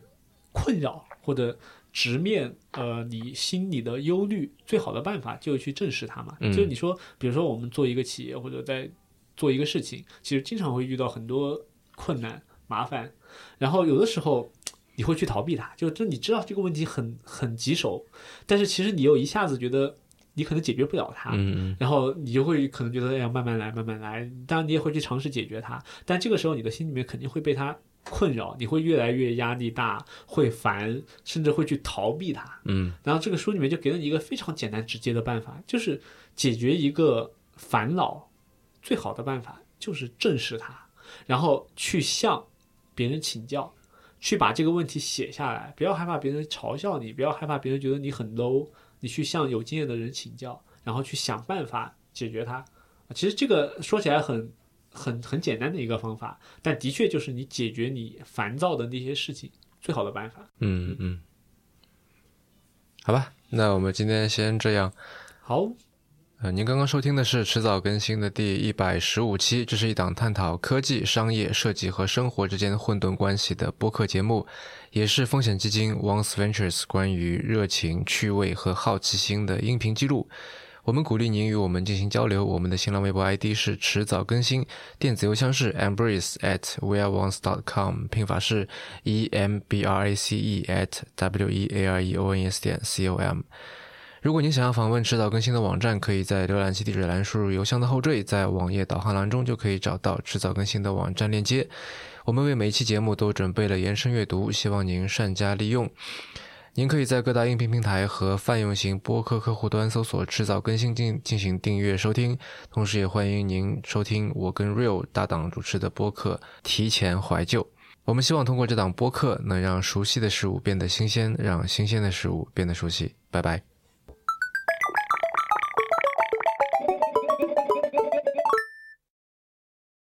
困扰或者直面呃你心里的忧虑，最好的办法就是去正视它嘛。嗯就是你说，比如说我们做一个企业或者在做一个事情，其实经常会遇到很多困难麻烦，然后有的时候。你会去逃避它，就就你知道这个问题很很棘手，但是其实你又一下子觉得你可能解决不了它，嗯。然后你就会可能觉得哎呀慢慢来慢慢来，当然你也会去尝试解决它，但这个时候你的心里面肯定会被它困扰，你会越来越压力大，会烦，甚至会去逃避它。嗯。然后这个书里面就给了你一个非常简单直接的办法，就是解决一个烦恼最好的办法就是正视它，然后去向别人请教，去把这个问题写下来，不要害怕别人嘲笑你，不要害怕别人觉得你很 low，你去向有经验的人请教，然后去想办法解决它。啊其实这个说起来很很很简单的一个方法，但的确就是你解决你烦躁的那些事情最好的办法。嗯嗯，好吧，那我们今天先这样。好，呃，您刚刚收听的是迟早更新的第一百十五期，这是一档探讨科技、商业、设计和生活之间混沌关系的播客节目，也是风险基金 Once Ventures 关于热情、趣味和好奇心的音频记录。我们鼓励您与我们进行交流。我们的新浪微博 ID 是迟早更新，电子邮箱是 embrace at weareones.com，拼法是 e m b r a c e at w e a r e o n s 点 c o m。如果您想要访问迟早更新的网站，可以在浏览器地址栏输入邮箱的后缀，在网页导航栏中就可以找到迟早更新的网站链接。我们为每一期节目都准备了延伸阅读，希望您善加利用。您可以在各大音频平台和泛用型播客客户端搜索“迟早更新”进进行订阅收听，同时也欢迎您收听我跟 Real 搭档主持的播客《提前怀旧》。我们希望通过这档播客，能让熟悉的事物变得新鲜，让新鲜的事物变得熟悉。拜拜。